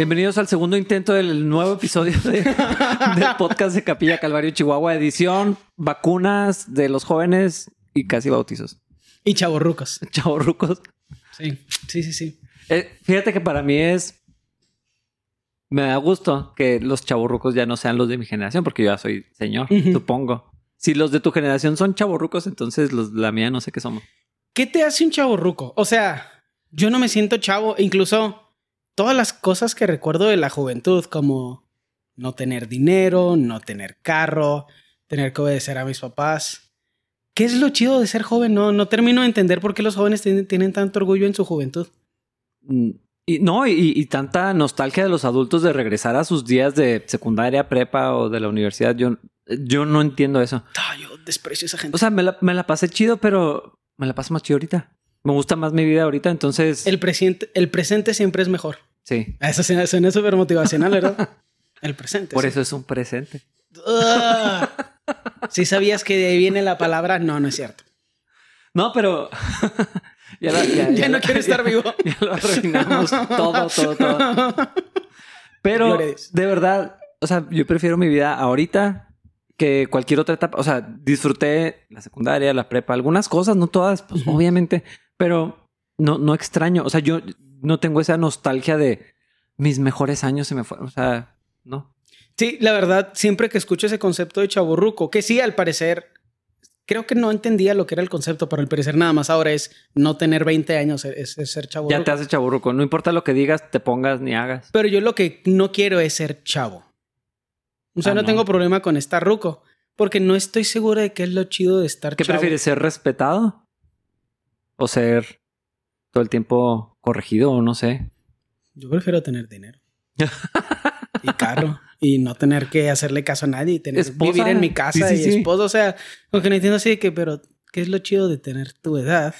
Bienvenidos al segundo intento del nuevo episodio de- del podcast de Capilla Calvario Chihuahua, edición vacunas de los jóvenes y casi bautizos. Y chavorrucos. Chavos rucos. Sí, sí, sí, sí. Eh, fíjate que para mí es. Me da gusto que los chavorrucos ya no sean los de mi generación, porque yo ya soy señor, supongo. Si los de tu generación son chavorrucos, entonces los de la mía no sé qué somos. ¿Qué te hace un chavorruco? O sea, yo no me siento chavo. Incluso todas las cosas que recuerdo de la juventud, como no tener dinero, no tener carro, tener que obedecer a mis papás. ¿Qué es lo chido de ser joven? No, no termino de entender por qué los jóvenes tienen, tienen tanto orgullo en su juventud. Mm, Y no, y, y tanta nostalgia de los adultos de regresar a sus días de secundaria, prepa o de la universidad. Yo, yo no entiendo eso. Yo desprecio a esa gente. O sea, me la, me la pasé chido, pero me la paso más chido ahorita. Me gusta más mi vida ahorita, entonces. el, presente, el presente siempre es mejor. Sí. Eso suena, suena súper motivacional, ¿verdad? El presente. Por sí. eso es un presente. Ugh. Si sabías que de ahí viene la palabra, no, no es cierto. No, pero. ya, la- ya- Ya no la- quiero estar vivo. Ya lo arruinamos todo, todo, todo. Pero de verdad, o sea, yo prefiero mi vida ahorita que cualquier otra etapa. O sea, disfruté la secundaria, la prepa, algunas cosas, no todas, pues obviamente, pero no, no extraño. O sea, yo no tengo esa nostalgia de mis mejores años se me fueron. O sea, no. Sí, la verdad, siempre que escucho ese concepto de chaburruco, que sí, al parecer, creo que no entendía lo que era el concepto, pero al parecer nada más ahora es no tener 20 años, es, es ser chaburruco. Ya te hace chaburruco. No importa lo que digas, te pongas ni hagas. Pero yo lo que no quiero es ser chavo. O sea, Ah, no, no. tengo problema con estar ruco, porque no estoy seguro de qué es lo chido de estar ¿Qué chavo. prefieres, ser respetado o ser todo el tiempo corregido o no sé? Yo prefiero tener dinero. y carro. Y no tener que hacerle caso a nadie. Y tener, Esposa. vivir en mi casa Sí, sí, y sí. esposo. O sea, lo que no entiendo así que, pero, ¿qué es lo chido de tener tu edad?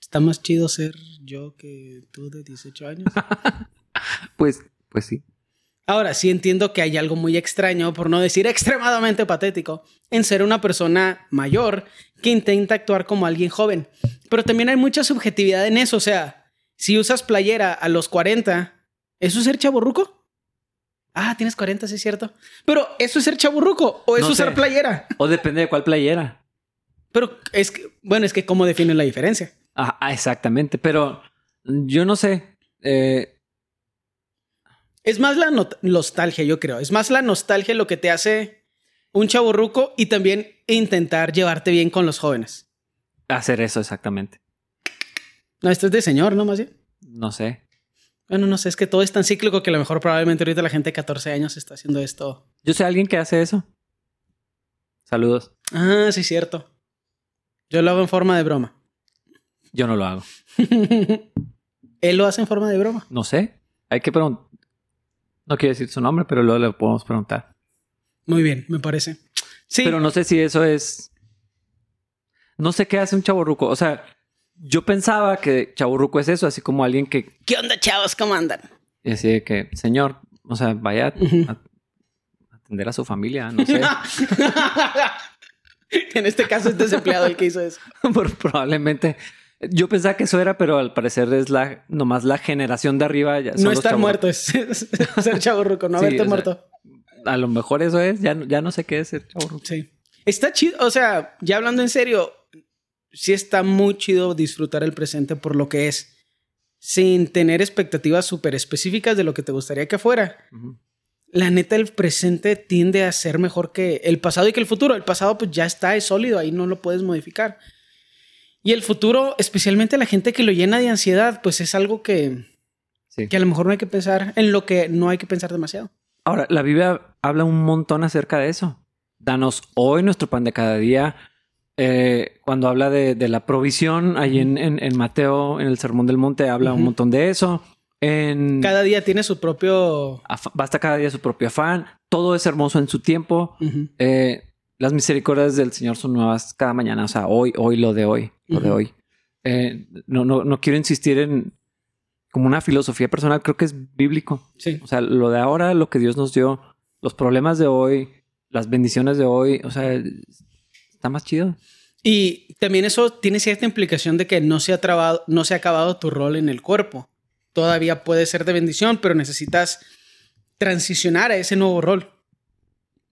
Está más chido ser yo que tú de 18 años. Pues, pues sí. Ahora, sí entiendo que hay algo muy extraño, por no decir extremadamente patético, en ser una persona mayor que intenta actuar como alguien joven. Pero también hay mucha subjetividad en eso. O sea, si usas playera a los 40, ¿eso es ser chaburruco? Ah, tienes 40, sí es cierto. Pero ¿eso es ser chaburruco o es No usar sé. playera? O depende de cuál playera. Pero es que, bueno, es que ¿cómo definen la diferencia? Ah, ah, exactamente. Pero yo no sé. Eh, Es más la nostalgia, yo creo. Es más la nostalgia lo que te hace un chaburruco y también intentar llevarte bien con los jóvenes. hacer eso exactamente. No, esto es de señor, ¿no? Más bien. No sé. Bueno, no sé, es que todo es tan cíclico que a lo mejor probablemente ahorita la gente de 14 años está haciendo esto. Yo sé alguien que hace eso. Saludos. Ah, sí, cierto. Yo lo hago en forma de broma. Yo no lo hago. Él lo hace en forma de broma. No sé. Hay que preguntar. No quiero decir su nombre, pero luego le podemos preguntar. Muy bien, me parece. Sí, Pero no sé si eso es. No sé qué hace un chaborruco. O sea, yo pensaba que chaborruco es eso, así como alguien que. ¿qué onda, chavos? ¿Cómo andan? Y así de que, señor, o sea, vaya a atender a su familia, no sé. en este caso es desempleado el que hizo eso. Probablemente. Yo pensaba que eso era, pero al parecer es la nomás la generación de arriba. Ya No estar muerto, es, es ser chaburruco, no Sí, haberte sea, muerto. A lo mejor eso es. Ya, no- ya no sé qué es ser chavorruco. Sí. Está chido, o sea, ya hablando en serio, sí está muy chido disfrutar el presente por lo que es, sin tener expectativas súper específicas de lo que te gustaría que fuera. La neta, el presente tiende a ser mejor que el pasado y que el futuro. El pasado pues ya está, es sólido, ahí no lo puedes modificar. Y el futuro, especialmente la gente que lo llena de ansiedad, pues es algo que, Sí. que a lo mejor no hay que pensar en lo que no hay que pensar demasiado. Ahora, la Biblia habla un montón acerca de eso. Danos hoy nuestro pan de cada día. Eh, cuando habla de, de la provisión, ahí en, en- en Mateo, en el Sermón del Monte, habla un montón de eso. En Cada día tiene su propio... basta cada día su propio afán. Todo es hermoso en su tiempo. Eh, las misericordias del Señor son nuevas cada mañana. O sea, hoy, hoy, lo de hoy, lo de Ujú. hoy. Eh, no, no, no quiero insistir en como una filosofía personal. Creo que es bíblico. Sí. O sea, lo de ahora, lo que Dios nos dio, los problemas de hoy, las bendiciones de hoy, o sea, está más chido. Y también eso tiene cierta implicación de que no se ha trabado, no se ha acabado tu rol en el cuerpo. todavía puede ser de bendición, pero necesitas transicionar a ese nuevo rol.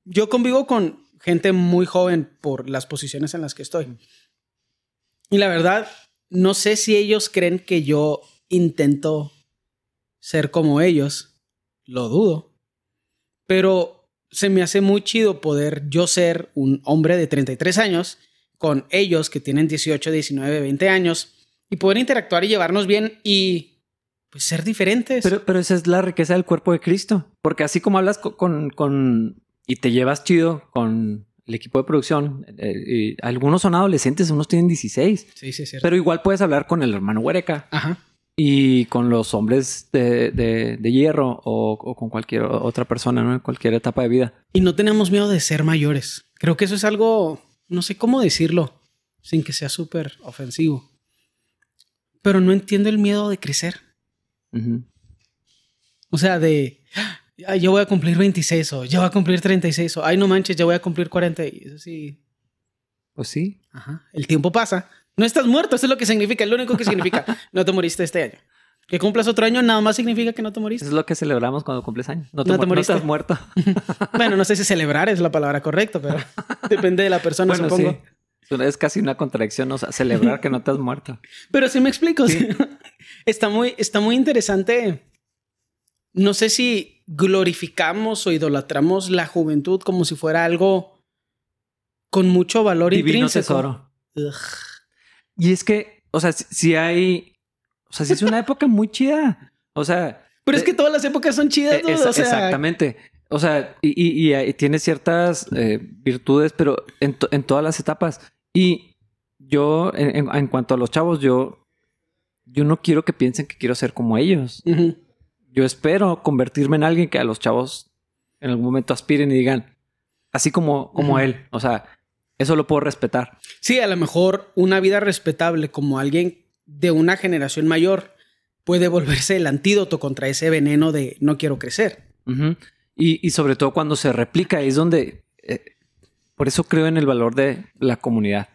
Yo convivo con gente muy joven por las posiciones en las que estoy. Y la verdad, no sé si ellos creen que yo intento ser como ellos. Lo dudo. Pero se me hace muy chido poder yo ser un hombre de 33 años con ellos que tienen 18, 19, 20 años y poder interactuar y llevarnos bien y pues ser diferentes. Pero, pero esa es la riqueza del cuerpo de Cristo. Porque así como hablas con, con, y te llevas chido con el equipo de producción, eh, algunos son adolescentes, unos tienen 16. Sí, sí, cierto. Pero igual puedes hablar con el hermano Huereca Ajá. y con los hombres de, de- de hierro o, o con cualquier otra persona, ¿no? En cualquier etapa de vida. Y no tenemos miedo de ser mayores. Creo que eso es algo, no sé cómo decirlo, sin que sea súper ofensivo. Pero no entiendo el miedo de crecer. O sea, de, "Ay, yo voy a cumplir 26 o ya voy a cumplir 36 o, ay, no manches, ya voy a cumplir 40. Y eso sí, Pues sí. ajá, el tiempo pasa. No estás muerto, eso es lo que significa, es lo único que significa. No te moriste este año. Que cumplas otro año nada más significa que no te moriste. Eso es lo que celebramos cuando cumples años. No te, No te mu- no moriste. estás muerto. Bueno, no sé si celebrar es la palabra correcta, pero depende de la persona, bueno, supongo. sí. Es casi una contradicción, o sea, celebrar que no te has muerto. Pero sí me explico. sí. Está, muy, está muy interesante. No sé si glorificamos o idolatramos la juventud como si fuera algo con mucho valor Divino intrínseco. tesoro. Y es que, o sea, si, hay, o sea, si es una época muy chida. O sea, Pero es Eh, que todas las épocas son chidas, eh, dude, esa- o sea, exactamente. O sea, y, y- y, eh, tiene ciertas eh, virtudes, pero en, to- en todas las etapas. Y yo, en, en- en cuanto a los chavos, yo, yo no quiero que piensen que quiero ser como ellos. Yo espero convertirme en alguien que a los chavos en algún momento aspiren y digan, así como, como él. O sea, eso lo puedo respetar. Sí, a lo mejor una vida respetable como alguien de una generación mayor puede volverse el antídoto contra ese veneno de no quiero crecer. Y, y sobre todo cuando se replica, es donde... eh, por eso creo en el valor de la comunidad.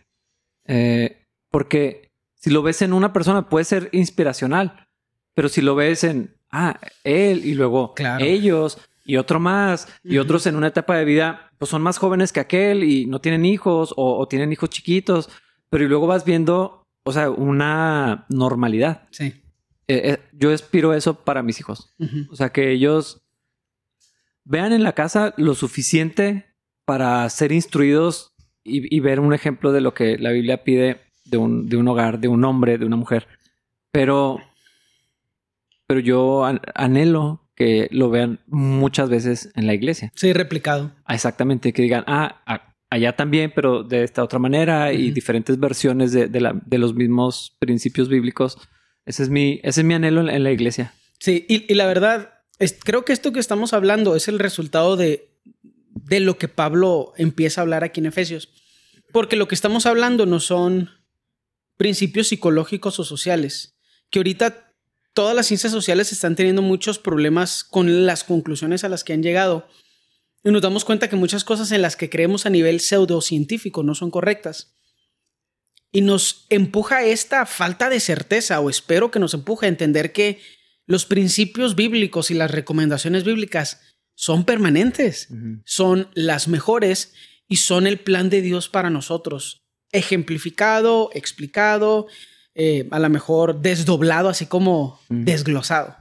Eh, porque si lo ves en una persona puede ser inspiracional, pero si lo ves en, ah, él y luego Claro. ellos y otro más y otros en una etapa de vida, pues son más jóvenes que aquel y no tienen hijos o, o tienen hijos chiquitos, pero y luego vas viendo, o sea, una normalidad. Sí. Eh, eh, yo aspiro eso para mis hijos. Ujú. O sea, que ellos vean en la casa lo suficiente para ser instruidos y, y ver un ejemplo de lo que la Biblia pide de un, de un hogar, de un hombre, de una mujer. Pero, pero yo an- anhelo que lo vean muchas veces en la iglesia. Sí, replicado. Ah, Exactamente, que digan, ah, allá también, pero de esta otra manera y diferentes versiones de, de la- de los mismos principios bíblicos. Ese es mi, ese es mi anhelo en, en la iglesia. Sí, y, y la verdad, es- creo que esto que estamos hablando es el resultado de, de lo que Pablo empieza a hablar aquí en Efesios. Porque lo que estamos hablando no son principios psicológicos o sociales, que ahorita todas las ciencias sociales están teniendo muchos problemas con las conclusiones a las que han llegado. Y nos damos cuenta que muchas cosas en las que creemos a nivel pseudocientífico no son correctas. Y nos empuja esta falta de certeza, o espero que nos empuje a entender que los principios bíblicos y las recomendaciones bíblicas son permanentes, son las mejores y son el plan de Dios para nosotros. Ejemplificado, explicado, eh, a lo mejor desdoblado, así como desglosado.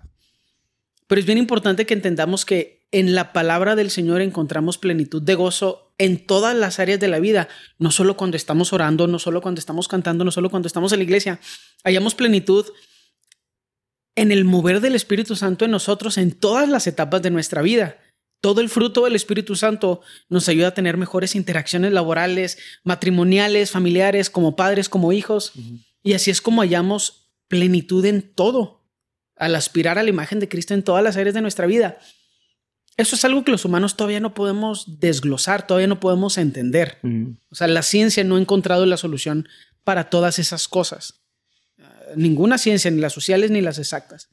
Pero es bien importante que entendamos que en la palabra del Señor encontramos plenitud de gozo en todas las áreas de la vida, no solo cuando estamos orando, no solo cuando estamos cantando, no solo cuando estamos en la iglesia. Hallamos plenitud en el mover del Espíritu Santo en nosotros en todas las etapas de nuestra vida. Todo el fruto del Espíritu Santo nos ayuda a tener mejores interacciones laborales, matrimoniales, familiares, como padres, como hijos. Y así es como hallamos plenitud en todo, al aspirar a la imagen de Cristo en todas las áreas de nuestra vida. Eso es algo que los humanos todavía no podemos desglosar, todavía no podemos entender. Ujú. O sea, la ciencia no ha encontrado la solución para todas esas cosas. Ninguna ciencia, ni las sociales ni las exactas.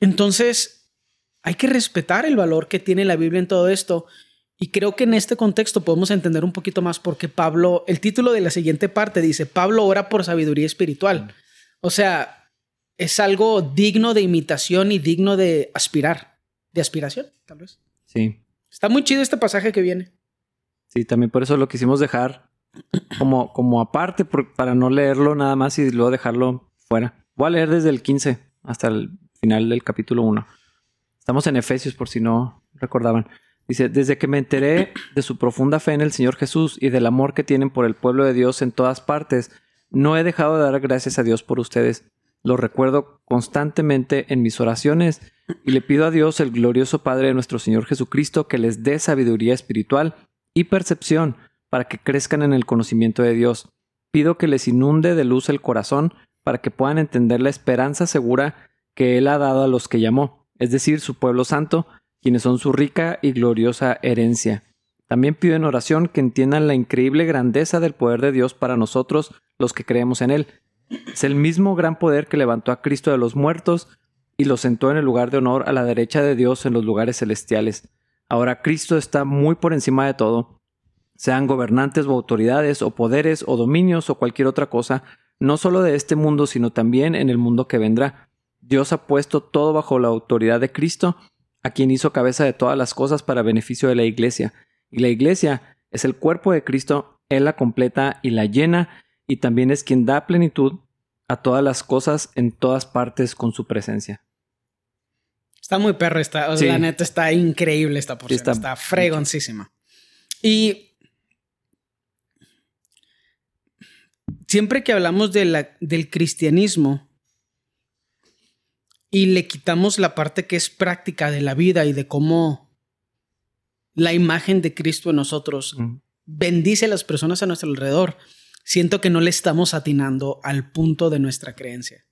Entonces, hay que respetar el valor que tiene la Biblia en todo esto. Y creo que en este contexto podemos entender un poquito más porque Pablo, el título de la siguiente parte dice, Pablo ora por sabiduría espiritual. O sea, es algo digno de imitación y digno de aspirar, de aspiración, tal vez. Sí. Está muy chido este pasaje que viene. Sí, también por eso lo quisimos dejar como, como aparte, para no leerlo nada más y luego dejarlo fuera. Voy a leer desde el 15 hasta el final del capítulo 1. Estamos en Efesios por si no recordaban. Dice, desde que me enteré de su profunda fe en el Señor Jesús y del amor que tienen por el pueblo de Dios en todas partes, no he dejado de dar gracias a Dios por ustedes. Lo recuerdo constantemente en mis oraciones y le pido a Dios, el glorioso Padre de nuestro Señor Jesucristo, que les dé sabiduría espiritual y percepción para que crezcan en el conocimiento de Dios. Pido que les inunde de luz el corazón para que puedan entender la esperanza segura que Él ha dado a los que llamó, es decir, su pueblo santo, quienes son su rica y gloriosa herencia. También pido en oración que entiendan la increíble grandeza del poder de Dios para nosotros, los que creemos en Él. Es el mismo gran poder que levantó a Cristo de los muertos y lo sentó en el lugar de honor a la derecha de Dios en los lugares celestiales. Ahora Cristo está muy por encima de todo. Sean gobernantes o autoridades o poderes o dominios o cualquier otra cosa, no solo de este mundo, sino también en el mundo que vendrá. Dios ha puesto todo bajo la autoridad de Cristo, a quien hizo cabeza de todas las cosas para beneficio de la Iglesia. Y la Iglesia es el cuerpo de Cristo, Él la completa y la llena, y también es quien da plenitud a todas las cosas en todas partes con su presencia. Está muy perro, está, la neta está increíble esta porción, está, está fregoncísima. Y siempre que hablamos de la, del cristianismo y le quitamos la parte que es práctica de la vida y de cómo la imagen de Cristo en nosotros bendice a las personas a nuestro alrededor, siento que no le estamos atinando al punto de nuestra creencia.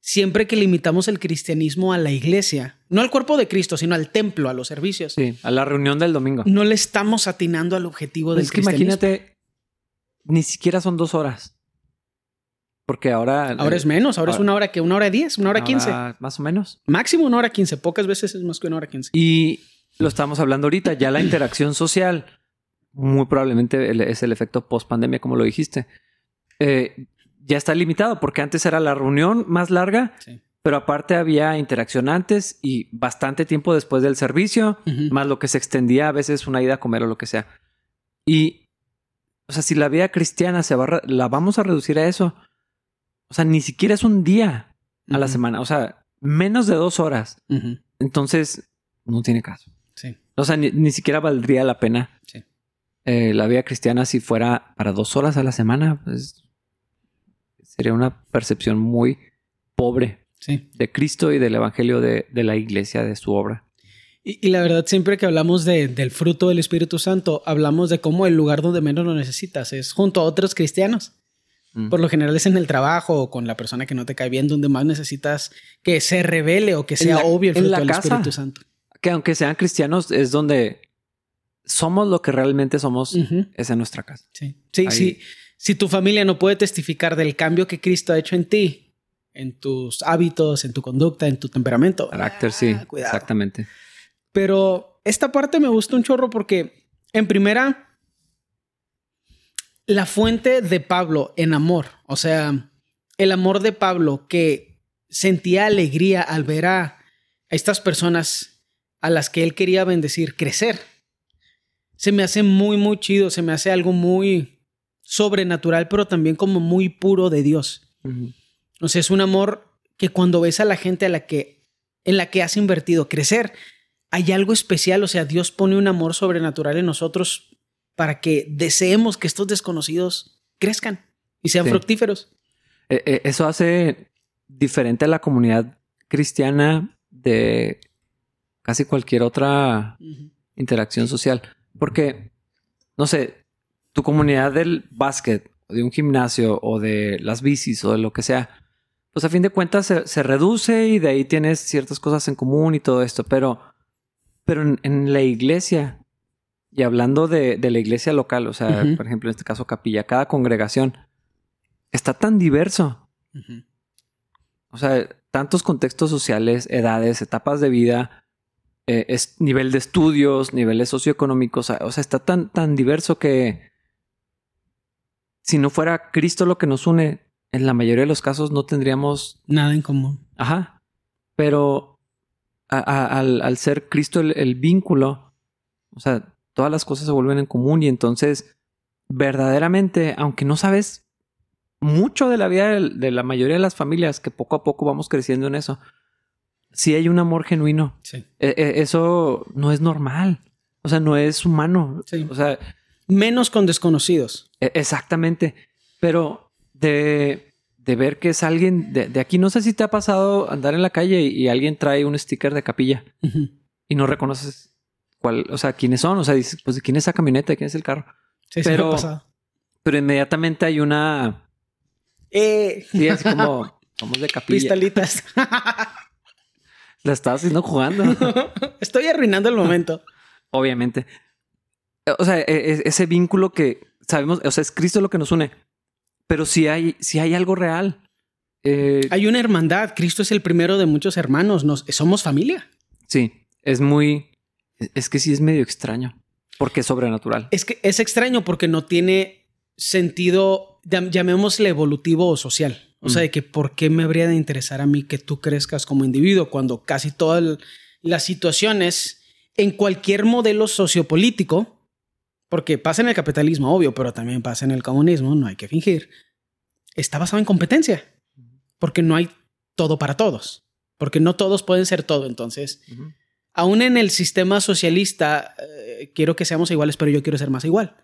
Siempre que limitamos el cristianismo a la iglesia, no al cuerpo de Cristo, sino al templo, a los servicios. Sí, a la reunión del domingo. No le estamos atinando al objetivo del es que Imagínate, ni siquiera son dos horas. Porque ahora. Ahora es menos, ahora, es una hora que una hora diez, una hora quince. Más o menos. Máximo una hora quince. Pocas veces es más que una hora quince. Y lo estamos hablando ahorita, ya la interacción social, muy probablemente es el efecto post pandemia, como lo dijiste. Eh, ya está limitado, porque antes era la reunión más larga, pero aparte había interacción antes y bastante tiempo después del servicio, más lo que se extendía a veces una ida a comer o lo que sea. Y, o sea, si la vida cristiana se va, la vamos a reducir a eso. O sea, ni siquiera es un día a la semana, o sea, menos de dos horas. Entonces, no tiene caso. Sí. O sea, ni, siquiera valdría la pena. Eh, la vida cristiana si fuera para dos horas a la semana, pues sería una percepción muy pobre de Cristo y del Evangelio de, la iglesia, de su obra. Y, la verdad, siempre que hablamos del fruto del Espíritu Santo, hablamos de cómo el lugar donde menos lo necesitas es junto a otros cristianos. Mm. Por lo general es en el trabajo o con la persona que no te cae bien, donde más necesitas que se revele o que sea obvio el fruto del Espíritu Santo. Que aunque sean cristianos, es donde somos lo que realmente somos, es en nuestra casa. Sí, sí, sí si tu familia no puede testificar del cambio que Cristo ha hecho en ti, en tus hábitos, en tu conducta, en tu temperamento. Carácter, sí. Ah, exactamente. Pero esta parte me gusta un chorro porque, en primera, la fuente de Pablo en amor, o sea, el amor de Pablo que sentía alegría al ver a estas personas a las que él quería bendecir crecer. Se me hace muy, muy chido, se me hace algo muy, sobrenatural, pero también como muy puro de Dios. O sea, es un amor que cuando ves a la gente a la que, en la que has invertido crecer, hay algo especial, o sea, Dios pone un amor sobrenatural en nosotros para que deseemos que estos desconocidos crezcan y sean fructíferos. E, e, eso hace diferente a la comunidad cristiana de casi cualquier otra interacción social. Porque, no sé, tu comunidad del básquet, o de un gimnasio, o de las bicis, o de lo que sea, pues a fin de cuentas se, reduce y de ahí tienes ciertas cosas en común y todo esto. Pero, pero en, la iglesia, y hablando de, la iglesia local, o sea, por ejemplo, en este caso capilla, cada congregación está tan diverso. O sea, tantos contextos sociales, edades, etapas de vida, eh, es nivel de estudios, niveles socioeconómicos, o sea, está tan, tan diverso que si no fuera Cristo lo que nos une, en la mayoría de los casos no tendríamos Nada en común. Ajá. Pero a- a- al, al ser Cristo el, el vínculo, o sea, todas las cosas se vuelven en común y entonces verdaderamente, aunque no sabes mucho de la vida de, la mayoría de las familias, que poco a poco vamos creciendo en eso, sí hay un amor genuino. Sí. E- e- eso no es normal. O sea, no es humano. Sí. O sea, Menos con desconocidos. e- exactamente. Pero de, de ver que es alguien de, de aquí, no sé si te ha pasado andar en la calle y, y alguien trae un sticker de capilla y no reconoces cuál, o sea, quiénes son. O sea, dices, pues quién es esa camioneta, quién es el carro. Sí, sí Pero- pasado. Pero inmediatamente hay una. Eh, Sí, así como. Somos de capilla. pistolitas. La estás haciendo jugando. Estoy arruinando el momento. Obviamente. O sea, e- e- ese vínculo que sabemos, o sea, es Cristo lo que nos une. Pero si hay, si hay algo real. Eh, Hay una hermandad. Cristo es el primero de muchos hermanos. Nos, somos familia. Sí, es muy. Es que sí es medio extraño. Porque es sobrenatural. Es que es extraño porque no tiene sentido, llam- llamémosle evolutivo o social. O sea, Mm. de que por qué me habría de interesar a mí que tú crezcas como individuo cuando casi todas las situaciones en cualquier modelo sociopolítico, porque pasa en el capitalismo, obvio, pero también pasa en el comunismo, no hay que fingir, está basado en competencia, porque no hay todo para todos, porque no todos pueden ser todo. Entonces. Aún en el sistema socialista, eh, quiero que seamos iguales, pero yo quiero ser más igual.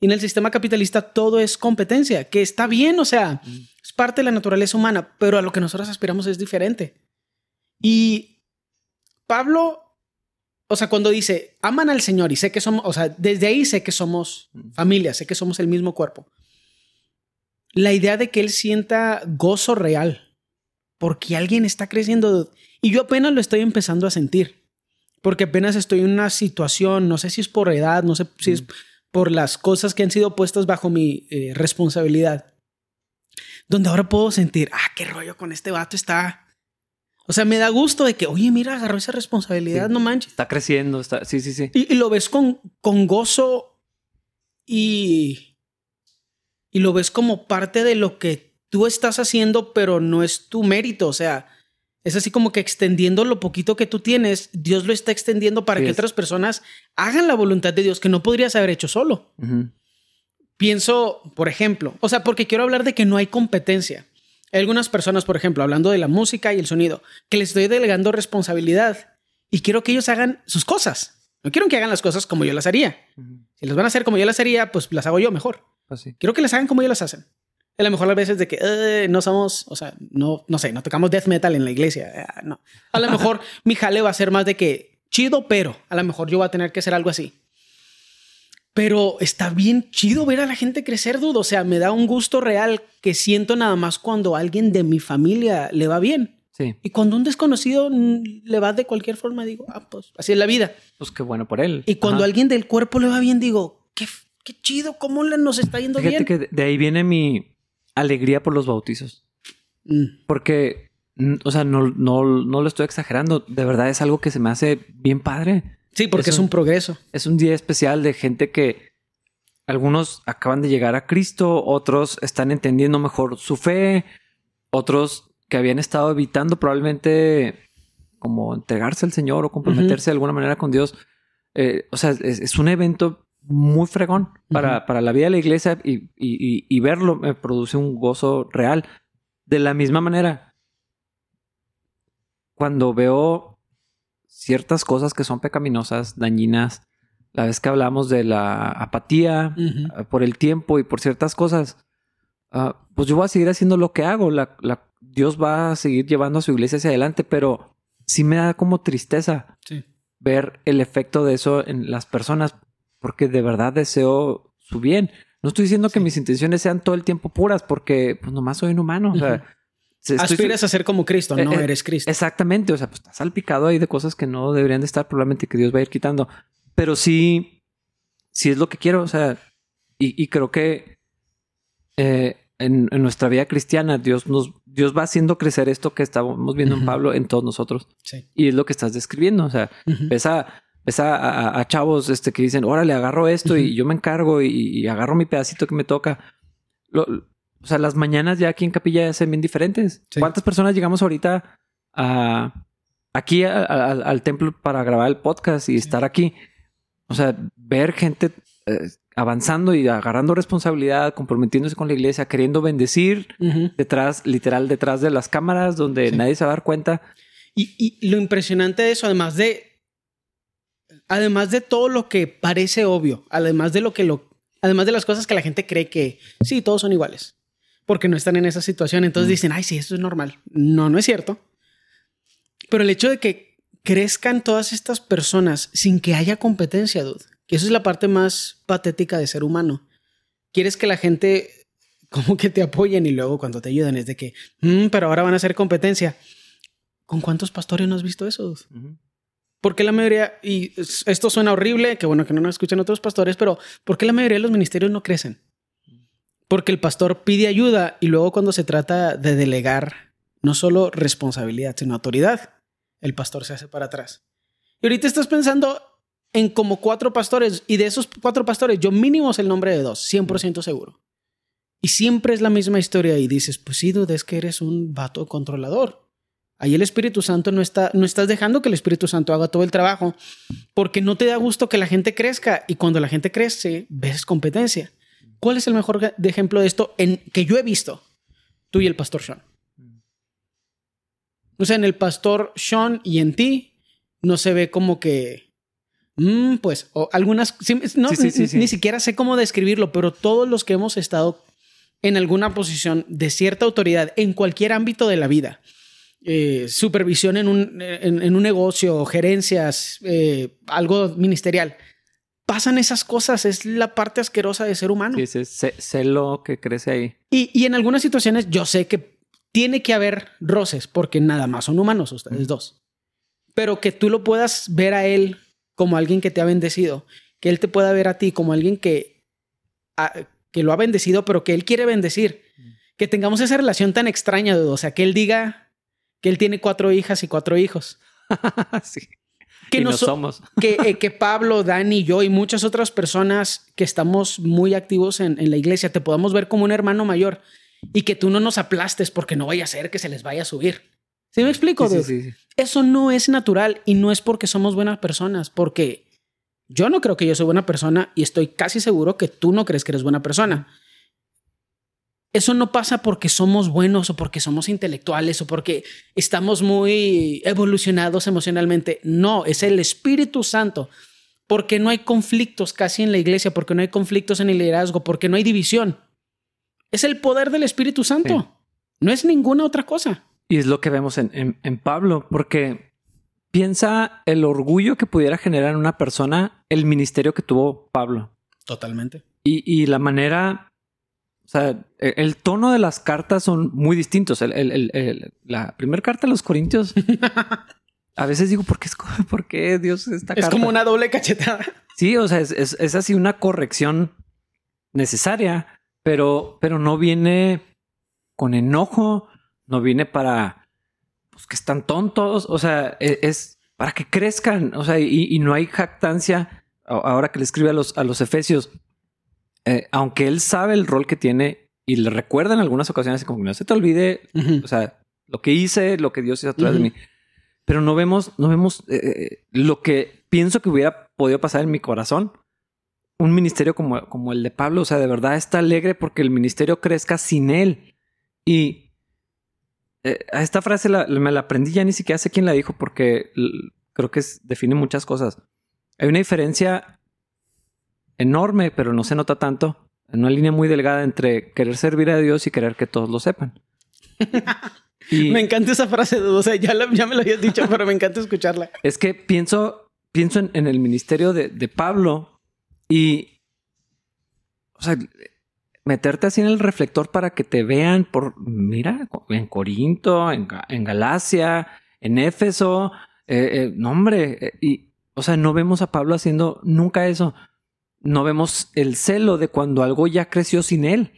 Y en el sistema capitalista todo es competencia, que está bien, o sea, Mm. es parte de la naturaleza humana, pero a lo que nosotros aspiramos es diferente. Y Pablo, o sea, cuando dice, aman al Señor y sé que somos, o sea, desde ahí sé que somos Mm. familia, sé que somos el mismo cuerpo. La idea de que él sienta gozo real porque alguien está creciendo y yo apenas lo estoy empezando a sentir. Porque apenas estoy en una situación, no sé si es por edad, no sé si es Mm. por las cosas que han sido puestas bajo mi eh, responsabilidad. Donde ahora puedo sentir, ah, qué rollo con este vato está. O sea, me da gusto de que, oye, mira, agarró esa responsabilidad, Sí. no manches. Está creciendo. Está... Sí, sí, sí. Y, y lo ves con, con gozo y, y lo ves como parte de lo que tú estás haciendo, pero no es tu mérito. O sea, es así como que extendiendo lo poquito que tú tienes, Dios lo está extendiendo para Sí, que es. otras personas hagan la voluntad de Dios que no podrías haber hecho solo. Pienso, por ejemplo, o sea, porque quiero hablar de que no hay competencia. Hay algunas personas, por ejemplo, hablando de la música y el sonido, que les estoy delegando responsabilidad y quiero que ellos hagan sus cosas. No quiero que hagan las cosas como yo las haría. Si las van a hacer como yo las haría, pues las hago yo mejor. Pues. Quiero que las hagan como ellos las hacen. A lo mejor a veces de que "Eh, no somos, o sea, no, no sé, no tocamos death metal en la iglesia. Ah, no. A lo mejor mi jale va a ser más de que chido, pero a lo mejor yo voy a tener que hacer algo así. Pero está bien chido ver a la gente crecer, dudo. O sea, me da un gusto real que siento nada más cuando a alguien de mi familia le va bien. Sí. Y cuando a un desconocido le va de cualquier forma, digo, ah, pues así es la vida. Pues qué bueno por él. Y cuando a alguien del cuerpo le va bien, digo, qué, qué chido, cómo le nos está yendo Fíjate bien. que de ahí viene mi alegría por los bautizos. Mm, Porque, o sea, no, no, no lo estoy exagerando. De verdad es algo que se me hace bien padre. Sí, porque es un progreso. Es un día especial de gente que algunos acaban de llegar a Cristo, otros están entendiendo mejor su fe, otros que habían estado evitando probablemente como entregarse al Señor o comprometerse de alguna manera con Dios. Eh, o sea, es, es un evento muy fregón para, para la vida de la iglesia y, y- y- y verlo me produce un gozo real. De la misma manera, cuando veo ciertas cosas que son pecaminosas, dañinas, la vez que hablamos de la apatía ah, por el tiempo y por ciertas cosas, ah, pues yo voy a seguir haciendo lo que hago. La, la- Dios va a seguir llevando a su iglesia hacia adelante, pero sí me da como tristeza Sí. ver el efecto de eso en las personas, porque de verdad deseo su bien. No estoy diciendo que Sí. mis intenciones sean todo el tiempo puras, porque pues nomás soy un humano. O sea, Ujú. se- estoy- Aspiras a ser como Cristo, no Eh, eh, eres Cristo. Exactamente, o sea, pues está salpicado ahí de cosas que no deberían de estar, probablemente que Dios va a ir quitando. Pero sí, sí es lo que quiero, o sea, y, y creo que eh, en, en nuestra vida cristiana Dios nos, Dios va haciendo crecer esto que estábamos viendo en Ujú. Pablo en todos nosotros. Sí. Y es lo que estás describiendo, o sea, Ujú. ves a, ves a, a- a chavos este, que dicen, órale, agarro esto y Ujú. yo me encargo y, y agarro mi pedacito que me toca. Lo- o sea, las mañanas ya aquí en Capilla ya se ven bien diferentes. Sí. ¿Cuántas personas llegamos ahorita a, aquí al- templo para grabar el podcast y estar aquí? O sea, ver gente eh, avanzando y agarrando responsabilidad, comprometiéndose con la iglesia, queriendo bendecir Ujú. detrás, literal, detrás de las cámaras donde Sí. nadie se va a dar cuenta. Y, y lo impresionante de eso, además de. Además de todo lo que parece obvio, además de lo que lo. Además de las cosas que la gente cree que sí, todos son iguales. Porque no están en esa situación. Entonces Mm. dicen, ay, sí, eso es normal. No, no es cierto. Pero el hecho de que crezcan todas estas personas sin que haya competencia, dude. Que eso es la parte más patética de ser humano. Quieres que la gente como que te apoyen y luego cuando te ayudan es de que, "Mm, pero ahora van a hacer competencia. ¿Con cuántos pastores no has visto eso? Dude? Porque la mayoría, y es- esto suena horrible, que bueno que no nos escuchan otros pastores, pero ¿por qué la mayoría de los ministerios no crecen? Porque el pastor pide ayuda y luego cuando se trata de delegar no solo responsabilidad, sino autoridad, el pastor se hace para atrás. Y ahorita estás pensando en como cuatro pastores y de esos cuatro pastores yo mínimo es el nombre de dos, 100% seguro. Y siempre es la misma historia y dices, pues sí, dude, es que eres un vato controlador. Ahí el Espíritu Santo no está, no estás dejando que el Espíritu Santo haga todo el trabajo porque no te da gusto que la gente crezca y cuando la gente crece ves competencia. ¿Cuál es el mejor ejemplo de esto en, que yo he visto? Tú y el pastor Sean. O sea, en el pastor Sean y en ti no se ve como que, mm, pues, o algunas, no, Sí, sí, sí, ni- sí. ni siquiera sé cómo describirlo, pero todos los que hemos estado en alguna posición de cierta autoridad en cualquier ámbito de la vida, eh, supervisión en un, en, en un negocio, gerencias, eh, algo ministerial, pasan esas cosas, es la parte asquerosa de ser humano. Sí, ce- celo que crece ahí. Y, y en algunas situaciones yo sé que tiene que haber roces porque nada más son humanos ustedes dos. Pero que tú lo puedas ver a él como alguien que te ha bendecido, que él te pueda ver a ti como alguien que, a- que lo ha bendecido, pero que él quiere bendecir. Que tengamos esa relación tan extraña, dude. o sea, que él diga que él tiene cuatro hijas y cuatro hijos. sí. Que y no no so- somos. que, eh, que Pablo, Dani, yo y muchas otras personas que estamos muy activos en, en la iglesia te podamos ver como un hermano mayor y que tú no nos aplastes porque no vaya a ser que se les vaya a subir. ¿Sí me explico? Sí. Eso no es natural y no es porque somos buenas personas, porque yo no creo que yo soy buena persona y estoy casi seguro que tú no crees que eres buena persona. Eso no pasa porque somos buenos o porque somos intelectuales o porque estamos muy evolucionados emocionalmente. No, es el Espíritu Santo. Porque no hay conflictos casi en la iglesia, porque no hay conflictos en el liderazgo, porque no hay división. Es el poder del Espíritu Santo. Sí. No es ninguna otra cosa. Y es lo que vemos en, en- en Pablo, porque piensa el orgullo que pudiera generar en una persona el ministerio que tuvo Pablo. Totalmente. Y, y la manera, o sea, e- el, tono de las cartas son muy distintos. El- el- el- el- la primera carta a los Corintios, a veces digo, ¿por qué, es, por qué Dios esta Es carta? como una doble cachetada. Sí, o sea, es, es- es así una corrección necesaria, pero, pero no viene con enojo, no viene para pues, que están tontos, o sea, e- es, para que crezcan, o sea, y, y no hay jactancia. Ahora que le escribe a los, a los efesios, eh, aunque él sabe el rol que tiene y le recuerda en algunas ocasiones, como no se te olvide o sea, lo que hice, lo que Dios hizo a través Ujú. de mí. Pero no vemos, no vemos eh, lo que pienso que hubiera podido pasar en mi corazón. Un ministerio como, como el de Pablo, o sea, de verdad está alegre porque el ministerio crezca sin él. Y eh, a esta frase la- me la aprendí, ya ni siquiera sé quién la dijo porque creo que es- define muchas cosas. Hay una diferencia enorme, pero no se nota tanto, en una línea muy delgada entre querer servir a Dios y querer que todos lo sepan. Y Me encanta esa frase, o sea, ya, la- ya me lo habías dicho, pero me encanta escucharla. es que pienso, pienso en, en el ministerio de, de Pablo y, o sea, meterte así en el reflector para que te vean por, mira, en Corinto, en, en Galacia, en Éfeso, eh, eh, no hombre, eh, y, o sea, no vemos a Pablo haciendo nunca eso. No vemos el celo de cuando algo ya creció sin él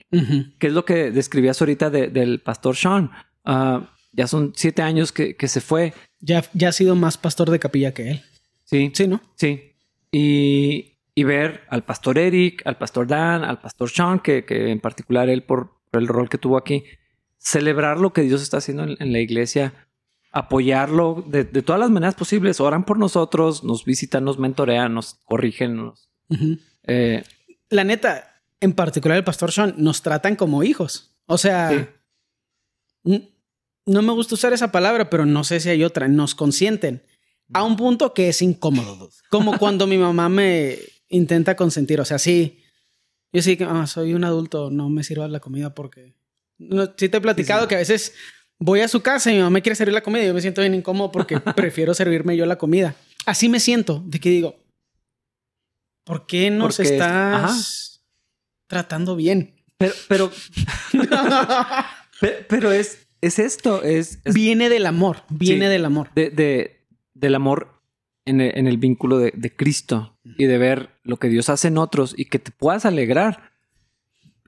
que es lo que describías ahorita de- del pastor Sean. Ah, ya son siete años que, que se fue. Ya, ya ha sido más pastor de capilla que él. Sí, Sí, ¿no? sí. Y, y ver al pastor Eric, al pastor Dan, al pastor Sean, que, que en particular él por, por el rol que tuvo aquí, celebrar lo que Dios está haciendo en, la iglesia, apoyarlo de, todas las maneras posibles. Oran por nosotros, nos visitan, nos mentorean, nos corrigen. Eh, la neta, en particular el pastor Sean, nos tratan como hijos. O sea, no me gusta usar esa palabra, pero no sé si hay otra. Nos consienten a un punto que es incómodo. Como cuando mi mamá me intenta consentir. O sea, sí, yo sí que ah, soy un adulto, no me sirva la comida porque. No, sí te he platicado que a veces voy a su casa y mi mamá me quiere servir la comida y yo me siento bien incómodo porque prefiero servirme yo la comida. Así me siento, de que digo, ¿por qué nos estás tratando bien? Pero, pero, pero, es, es esto, es, Viene del amor, viene del amor. De, de, del amor en el, vínculo de, Cristo y de ver lo que Dios hace en otros y que te puedas alegrar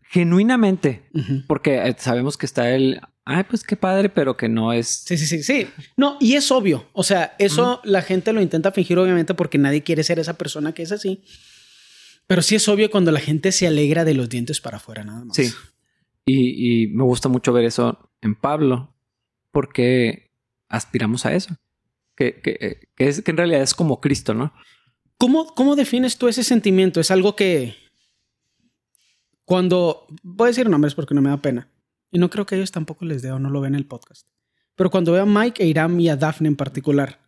genuinamente, porque eh, sabemos que está el, ay, pues qué padre, pero que no es. Sí, sí, sí, sí. No, y es obvio. O sea, eso la gente lo intenta fingir, obviamente, porque nadie quiere ser esa persona que es así. Pero sí es obvio cuando la gente se alegra de los dientes para afuera, nada más. Sí. Y, y me gusta mucho ver eso en Pablo, porque aspiramos a eso que, es, que en realidad es como Cristo, ¿no? ¿Cómo, ¿Cómo defines tú ese sentimiento? Es algo que cuando, voy a decir nombres porque no me da pena, y no creo que ellos tampoco les dé o no lo ven en el podcast, pero cuando veo a Mike, e Iram y a Daphne en particular,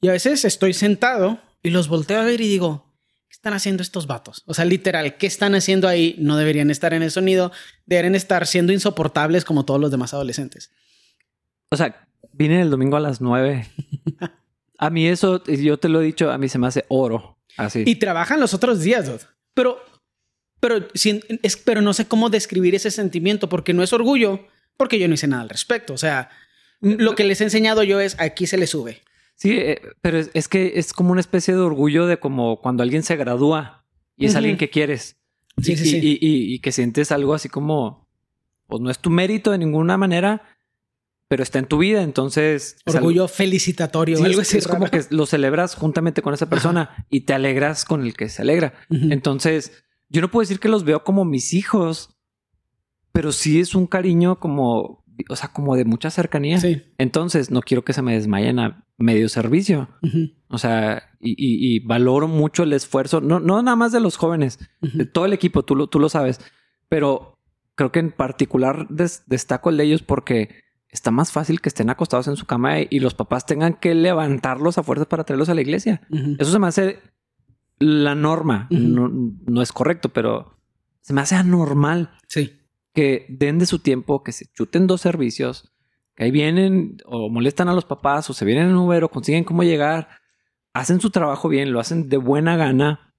y a veces estoy sentado y los volteo a ver y digo, ¿qué están haciendo estos vatos? O sea, literal, ¿qué están haciendo ahí? No deberían estar en el sonido, deberían estar siendo insoportables como todos los demás adolescentes. O sea, Vine el domingo a las nueve. a mí eso, yo te lo he dicho, a mí se me hace oro. Así. Y trabajan los otros días, Pero, pero, es, pero no sé cómo describir ese sentimiento porque no es orgullo, porque yo no hice nada al respecto. O sea, lo que les he enseñado yo es aquí se le sube. Sí, eh, pero es, que es como una especie de orgullo de como cuando alguien se gradúa y es alguien que quieres. Sí, y, sí, sí. y, que sientes algo así como, pues no es tu mérito de ninguna manera, pero está en tu vida, entonces... Orgullo felicitatorio. es, como que lo celebras juntamente con esa persona y te alegras con el que se alegra. Entonces, yo no puedo decir que los veo como mis hijos, pero sí es un cariño como, o sea, como de mucha cercanía. Entonces, no quiero que se me desmayen a medio servicio. O sea, y, valoro mucho el esfuerzo, no, no nada más de los jóvenes, de todo el equipo, tú lo, tú lo sabes, pero creo que en particular destaco el de ellos porque está más fácil que estén acostados en su cama y los papás tengan que levantarlos a fuerzas para traerlos a la iglesia. Eso se me hace la norma. no, es correcto, pero se me hace anormal. Sí. Que den de su tiempo, que se chuten dos servicios, que ahí vienen o molestan a los papás o se vienen en Uber o consiguen cómo llegar. Hacen su trabajo bien, lo hacen de buena gana.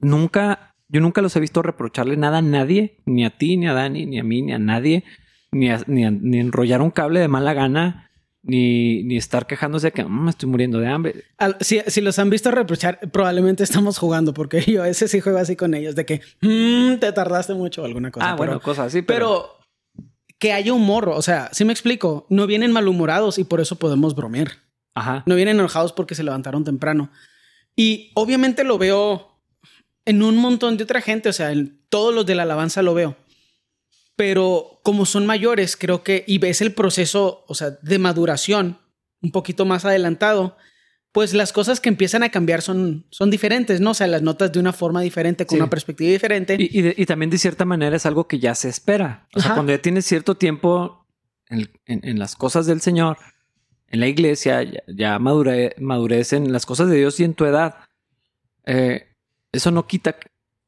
Nunca, yo nunca los he visto reprocharle nada a nadie, ni a ti, ni a Dani, ni a mí, ni a nadie ni, ni, enrollar un cable de mala gana, ni, ni estar quejándose de que mm, me estoy muriendo de hambre. si, si, los han visto reprochar, probablemente estamos jugando, porque yo a veces sí juego así con ellos, de que mm, te tardaste mucho o alguna cosa. Ah, bueno, cosas así. Pero... que haya un morro, o sea, si me explico, no vienen malhumorados y por eso podemos bromear. Ajá. No vienen enojados porque se levantaron temprano. Y obviamente lo veo en un montón de otra gente, o sea, en todos los de la alabanza lo veo pero como son mayores, creo que, y ves el proceso, o sea, de maduración un poquito más adelantado, pues las cosas que empiezan a cambiar son, son diferentes, ¿no? O sea, las notas de una forma diferente, con una perspectiva diferente. Y, también de cierta manera es algo que ya se espera. O sea, cuando ya tienes cierto tiempo en, las cosas del Señor, en la iglesia, ya, ya madurez en las cosas de Dios y en tu edad, eh, eso no quita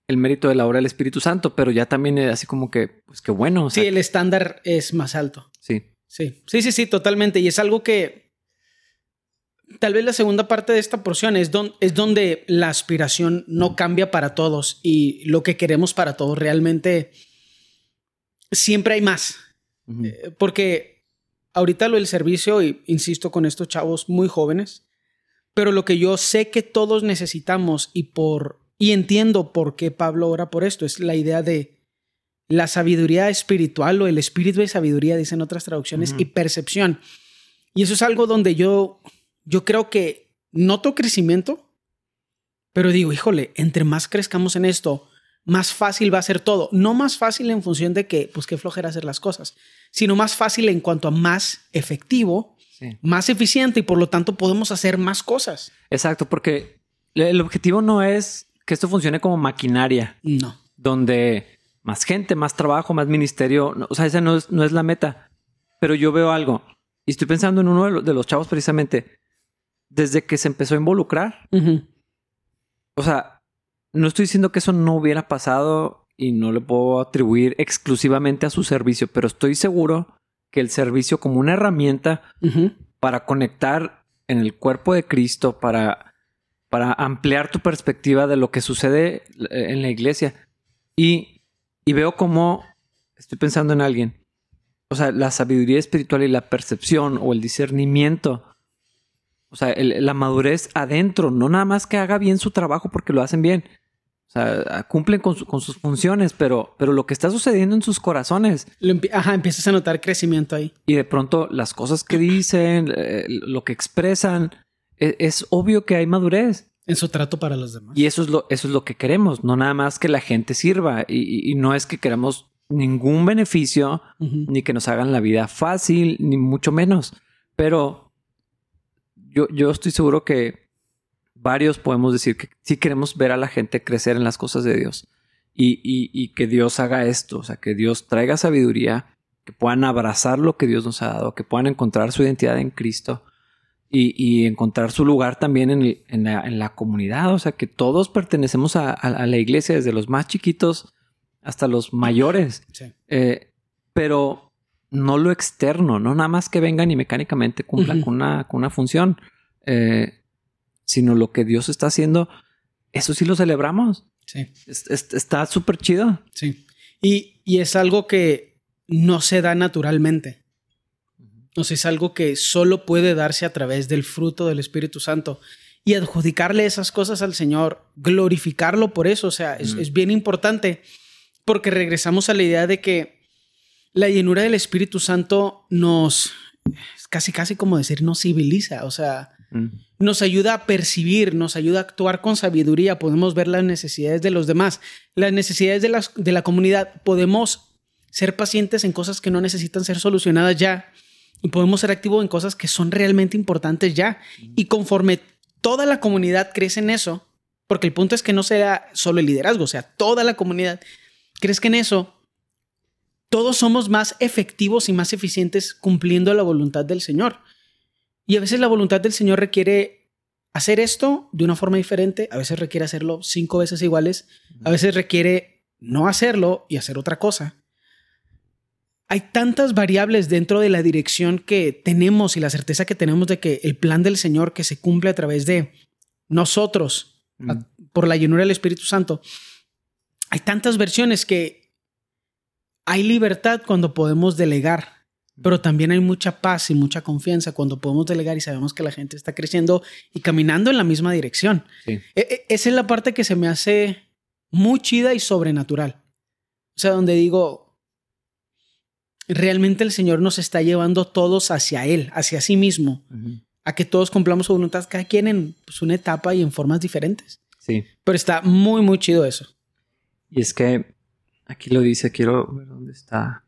el mérito de la obra del Espíritu Santo, pero ya también es así como que, pues qué bueno. sí, el estándar es más alto. Sí. Sí, sí, sí, sí, totalmente. Y es algo que tal vez la segunda parte de esta porción es, es donde la aspiración no cambia para todos y lo que queremos para todos realmente siempre hay más. Eh, porque ahorita lo del servicio, y insisto con estos chavos muy jóvenes, pero lo que yo sé que todos necesitamos y por y entiendo por qué Pablo ora por esto. Es la idea de la sabiduría espiritual o el espíritu de sabiduría, dicen otras traducciones, y percepción. Y eso es algo donde yo, yo creo que noto crecimiento, pero digo, híjole, entre más crezcamos en esto, más fácil va a ser todo. No más fácil en función de que, pues, qué flojera hacer las cosas, sino más fácil en cuanto a más efectivo, más eficiente y por lo tanto podemos hacer más cosas. Exacto, porque el objetivo no es que esto funcione como maquinaria. No. Donde más gente, más trabajo, más ministerio. O sea, esa no es, no es la meta. Pero yo veo algo y estoy pensando en uno de los, chavos precisamente desde que se empezó a involucrar. O sea, no estoy diciendo que eso no hubiera pasado y no le puedo atribuir exclusivamente a su servicio, pero estoy seguro que el servicio como una herramienta para conectar en el cuerpo de Cristo, para, para ampliar tu perspectiva de lo que sucede eh, en la iglesia. Y, y veo como estoy pensando en alguien. O sea, la sabiduría espiritual y la percepción o el discernimiento. O sea, la madurez adentro, no nada más que haga bien su trabajo porque lo hacen bien. O sea, cumplen con, sus funciones, pero, pero lo que está sucediendo en sus corazones. Ajá, empiezas a notar crecimiento ahí. Y de pronto las cosas que dicen, eh, lo que expresan, e, es, obvio que hay madurez. En su trato para los demás. Y eso es lo, eso es lo que queremos, no nada más que la gente sirva. Y, no es que queramos ningún beneficio, ni que nos hagan la vida fácil, ni mucho menos. Pero yo, yo estoy seguro que varios podemos decir que sí queremos ver a la gente crecer en las cosas de Dios y, que Dios haga esto, o sea, que Dios traiga sabiduría, que puedan abrazar lo que Dios nos ha dado, que puedan encontrar su identidad en Cristo y, encontrar su lugar también en, la, comunidad, o sea, que todos pertenecemos a, la iglesia, desde los más chiquitos hasta los mayores, eh, pero no lo externo, no nada más que vengan y mecánicamente cumplan con, una, con una función. Eh, sino lo que Dios está haciendo, eso sí lo celebramos. Sí. está súper chido. Sí. Y, y, es algo que no se da naturalmente. O sea, es algo que solo puede darse a través del fruto del Espíritu Santo. Y adjudicarle esas cosas al Señor, glorificarlo por eso, o sea, es, es bien importante porque regresamos a la idea de que la llenura del Espíritu Santo nos, casi, casi como decir, nos civiliza, o sea, Mm. Nos ayuda a percibir, nos ayuda a actuar con sabiduría, podemos ver las necesidades de los demás, las necesidades de la, de la comunidad, podemos ser pacientes en cosas que no necesitan ser solucionadas ya y podemos ser activos en cosas que son realmente importantes ya. Y conforme toda la comunidad crece en eso, porque el punto es que no sea solo el liderazgo, o sea, toda la comunidad crezca en eso, todos somos más efectivos y más eficientes cumpliendo la voluntad del Señor. Y a veces la voluntad del Señor requiere hacer esto de una forma diferente, a veces requiere hacerlo cinco veces iguales, a veces requiere no hacerlo y hacer otra cosa. Hay tantas variables dentro de la dirección que tenemos y la certeza que tenemos de que el plan del Señor que se cumple a través de nosotros, por la llenura del Espíritu Santo, hay tantas versiones que hay libertad cuando podemos delegar pero también hay mucha paz y mucha confianza cuando podemos delegar y sabemos que la gente está creciendo y caminando en la misma dirección. E, e, esa es la parte que se me hace muy chida y sobrenatural. O sea, donde digo, realmente el Señor nos está llevando todos hacia Él, hacia sí mismo, a que todos cumplamos su voluntad, cada quien en pues, una etapa y en formas diferentes. Sí. Pero está muy, muy chido eso. Y es que aquí lo dice, quiero ver dónde está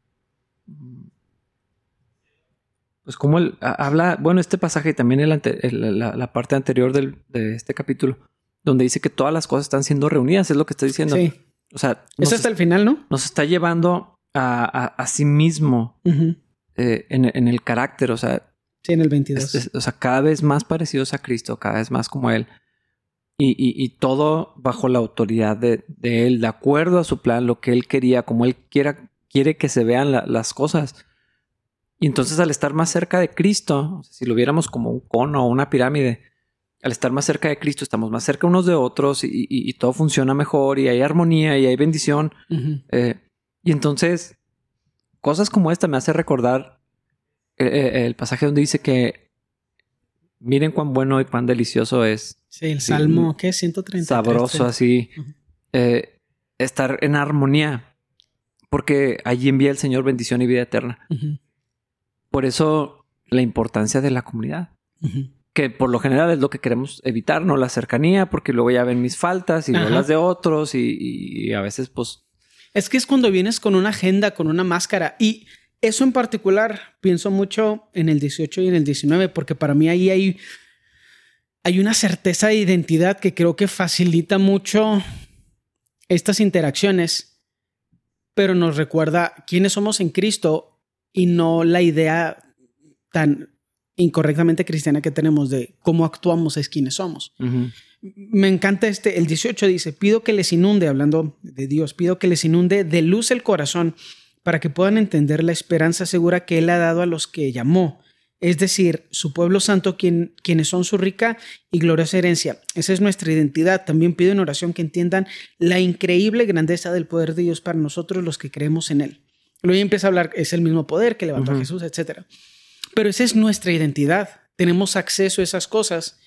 pues como él habla, bueno, este pasaje y también la, parte anterior de este capítulo, donde dice que todas las cosas están siendo reunidas, es lo que está diciendo. Sí. O sea, eso hasta el final, ¿no? Nos está llevando a, sí mismo eh, en, el carácter, o sea. Sí, en el 22. o sea, cada vez más parecidos a Cristo, cada vez más como Él. Y, todo bajo la autoridad de, Él, de acuerdo a su plan, lo que Él quería, como Él quiera, quiere que se vean las cosas. Y entonces al estar más cerca de Cristo, si lo viéramos como un cono o una pirámide, al estar más cerca de Cristo estamos más cerca unos de otros y, todo funciona mejor y hay armonía y hay bendición. Eh, y entonces cosas como esta me hace recordar eh, eh, el pasaje donde dice que miren cuán bueno y cuán delicioso es. Sí, el Salmo, ¿qué? 130. Sabroso así. estar en armonía. Porque allí envía el Señor bendición y vida eterna. Por eso la importancia de la comunidad. que por lo general es lo que queremos evitar, ¿no? La cercanía, porque luego ya ven mis faltas y no las de otros y, y a veces pues... Es que es cuando vienes con una agenda, con una máscara. Y eso en particular pienso mucho en el 18 y en el 19, porque para mí ahí hay, hay una certeza de identidad que creo que facilita mucho estas interacciones, pero nos recuerda quiénes somos en Cristo y no la idea tan incorrectamente cristiana que tenemos de cómo actuamos es quienes somos. Me encanta este, el 18 dice, pido que les inunde, hablando de Dios, pido que les inunde de luz el corazón para que puedan entender la esperanza segura que Él ha dado a los que llamó, es decir, su pueblo santo, quien, quienes son su rica y gloriosa herencia. Esa es nuestra identidad. También pido en oración que entiendan la increíble grandeza del poder de Dios para nosotros los que creemos en Él. Luego empieza a hablar, es el mismo poder que levantó a. Jesús, etc. Pero esa es nuestra identidad. Tenemos acceso a esas cosas.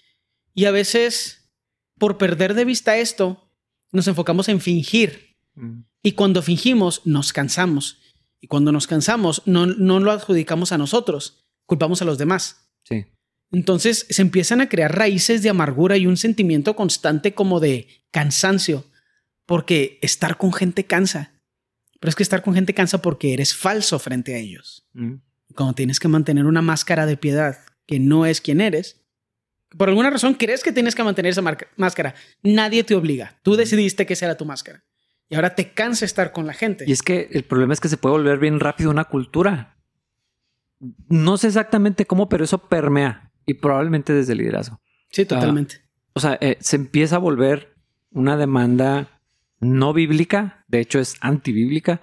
Y a veces, por perder de vista esto, nos enfocamos en fingir. mm, Y cuando fingimos, nos cansamos. Y cuando nos cansamos, no, no lo adjudicamos a nosotros, culpamos a los demás. sí. Entonces se empiezan a crear raíces de amargura y un sentimiento constante como de cansancio, porque estar con gente cansa. Pero es que estar con gente cansa porque eres falso frente a ellos. mm, Cuando tienes que mantener una máscara de piedad que no es quien eres, por alguna razón crees que tienes que mantener esa máscara. Nadie te obliga. Tú decidiste que esa era tu máscara. Y ahora te cansa estar con la gente. Y es que el problema es que se puede volver bien rápido una cultura. No sé exactamente cómo, pero eso permea y probablemente desde el liderazgo. Sí, totalmente. O sea, eh, se empieza a volver una demanda no bíblica, de hecho es antibíblica,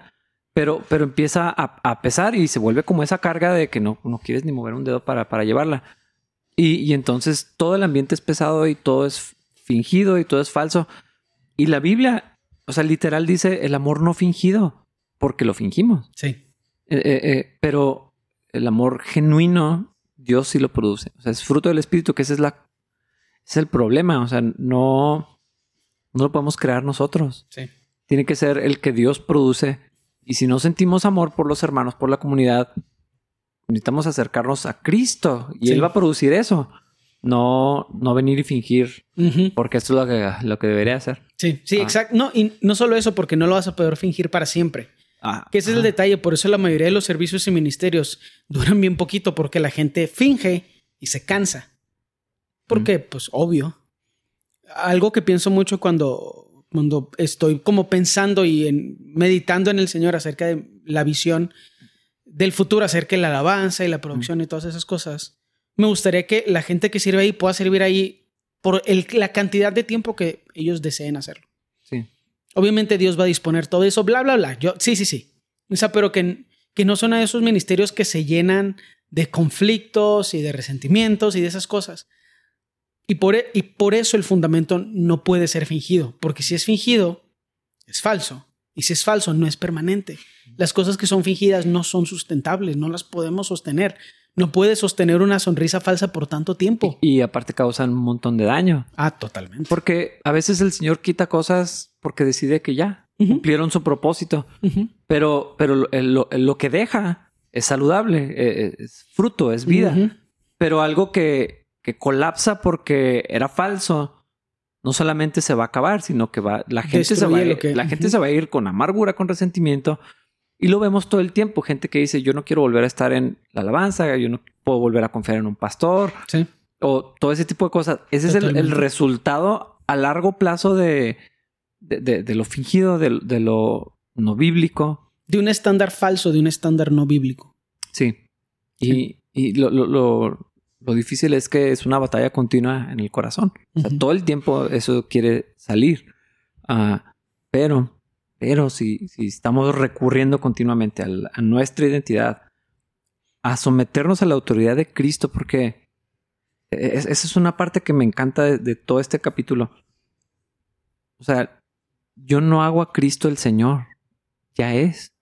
pero, pero empieza a, a pesar y se vuelve como esa carga de que no, no quieres ni mover un dedo para, para llevarla. Y, y entonces todo el ambiente es pesado y todo es fingido y todo es falso. Y la Biblia, o sea, literal dice el amor no fingido, porque lo fingimos. Sí. Eh, eh, eh, pero el amor genuino, Dios sí lo produce. O sea, es fruto del Espíritu, que ese es la es el problema. O sea, no, no lo podemos crear nosotros. Sí. Tiene que ser el que Dios produce. Y si no sentimos amor por los hermanos, por la comunidad, necesitamos acercarnos a Cristo y Sí. Él va a producir eso. No, no venir y fingir, porque esto es lo que, lo que debería hacer. Sí, sí, Ah. exacto. No, y no solo eso, porque no lo vas a poder fingir para siempre. Ah, Que ese es el detalle. Por eso la mayoría de los servicios y ministerios duran bien poquito, porque la gente finge y se cansa. Porque, pues, obvio. Algo que pienso mucho cuando, cuando estoy como pensando y en- meditando en el Señor acerca de la visión del futuro, acerca de la alabanza y la producción y todas esas cosas. Me gustaría que la gente que sirve ahí pueda servir ahí por el- la cantidad de tiempo que ellos deseen hacerlo. Sí. Obviamente Dios va a disponer todo eso, bla, bla, bla. Yo, sí, sí, sí. O sea, pero que, que no son esos ministerios que se llenan de conflictos y de resentimientos y de esas cosas. Y por, e- y por eso el fundamento no puede ser fingido, porque si es fingido, es falso. Y si es falso, no es permanente. Las cosas que son fingidas no son sustentables, no las podemos sostener. No puedes sostener una sonrisa falsa por tanto tiempo. Y aparte causan un montón de daño. Ah, totalmente. Porque a veces el Señor quita cosas porque decide que ya cumplieron su propósito. Pero, pero lo, lo- lo que deja es saludable, eh, es fruto, es vida. Pero algo que, que colapsa porque era falso, no solamente se va a acabar, sino que va, la gente, se va, a ir, que- la gente se va a ir con amargura, con resentimiento. Y lo vemos todo el tiempo. Gente que dice, yo no quiero volver a estar en la alabanza, yo no puedo volver a confiar en un pastor, Sí. o todo ese tipo de cosas. Ese es el, resultado a largo plazo de, de, de- de lo fingido, de, de lo no bíblico. De un estándar falso, de un estándar no bíblico. Sí. Y, Sí. y lo, lo, lo, lo difícil es que es una batalla continua en el corazón. O sea, Ujú. todo el tiempo eso quiere salir. Ah, pero, pero si, si estamos recurriendo continuamente a, nuestra identidad, a someternos a la autoridad de Cristo, porque es- esa es una parte que me encanta de, de todo este capítulo. O sea, yo no hago a Cristo el Señor, ya es.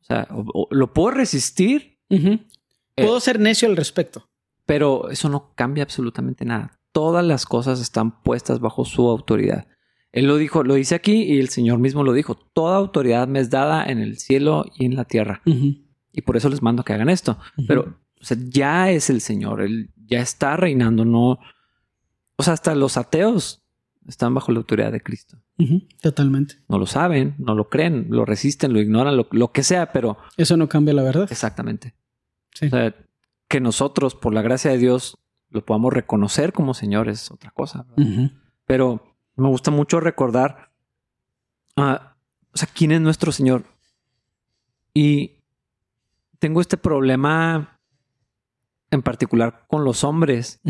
O sea, o- o lo puedo resistir. Eh, Puedo ser necio al respecto. pero eso no cambia absolutamente nada. Todas las cosas están puestas bajo su autoridad. Él lo dijo, lo dice aquí y el Señor mismo lo dijo. Toda autoridad me es dada en el cielo y en la tierra. Y por eso les mando que hagan esto. Pero o sea, ya es el Señor, Él ya está reinando, no. O sea, hasta los ateos están bajo la autoridad de Cristo. Totalmente. No lo saben, no lo creen, lo resisten, lo ignoran, lo, que sea, pero... Eso no cambia la verdad. Exactamente. O sea, que nosotros, por la gracia de Dios, lo podamos reconocer como Señor es otra cosa. Pero me gusta mucho recordar, uh, o sea, quién es nuestro Señor. Y tengo este problema en particular con los hombres.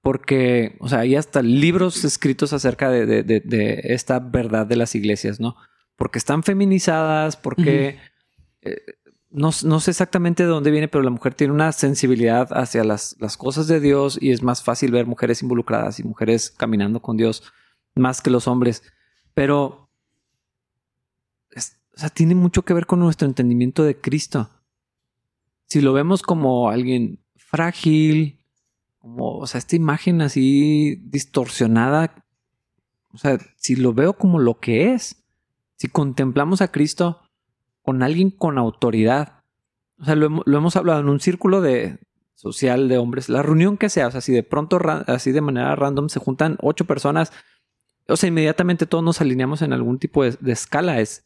Porque, o sea, hay hasta libros escritos acerca de, esta verdad de las iglesias, ¿no? Porque están feminizadas, porque eh, no, sé exactamente de dónde viene, pero la mujer tiene una sensibilidad hacia las, cosas de Dios y es más fácil ver mujeres involucradas y mujeres caminando con Dios más que los hombres. Pero, o sea, tiene mucho que ver con nuestro entendimiento de Cristo. Si lo vemos como alguien frágil, como, o sea, esta imagen así distorsionada, o sea, si lo veo como lo que es, si contemplamos a Cristo con alguien con autoridad, o sea, lo, hemos hablado en un círculo de social de hombres, la reunión que sea, o sea, si de pronto, así de manera random se juntan ocho personas, o sea, inmediatamente todos nos alineamos en algún tipo de, escala, es,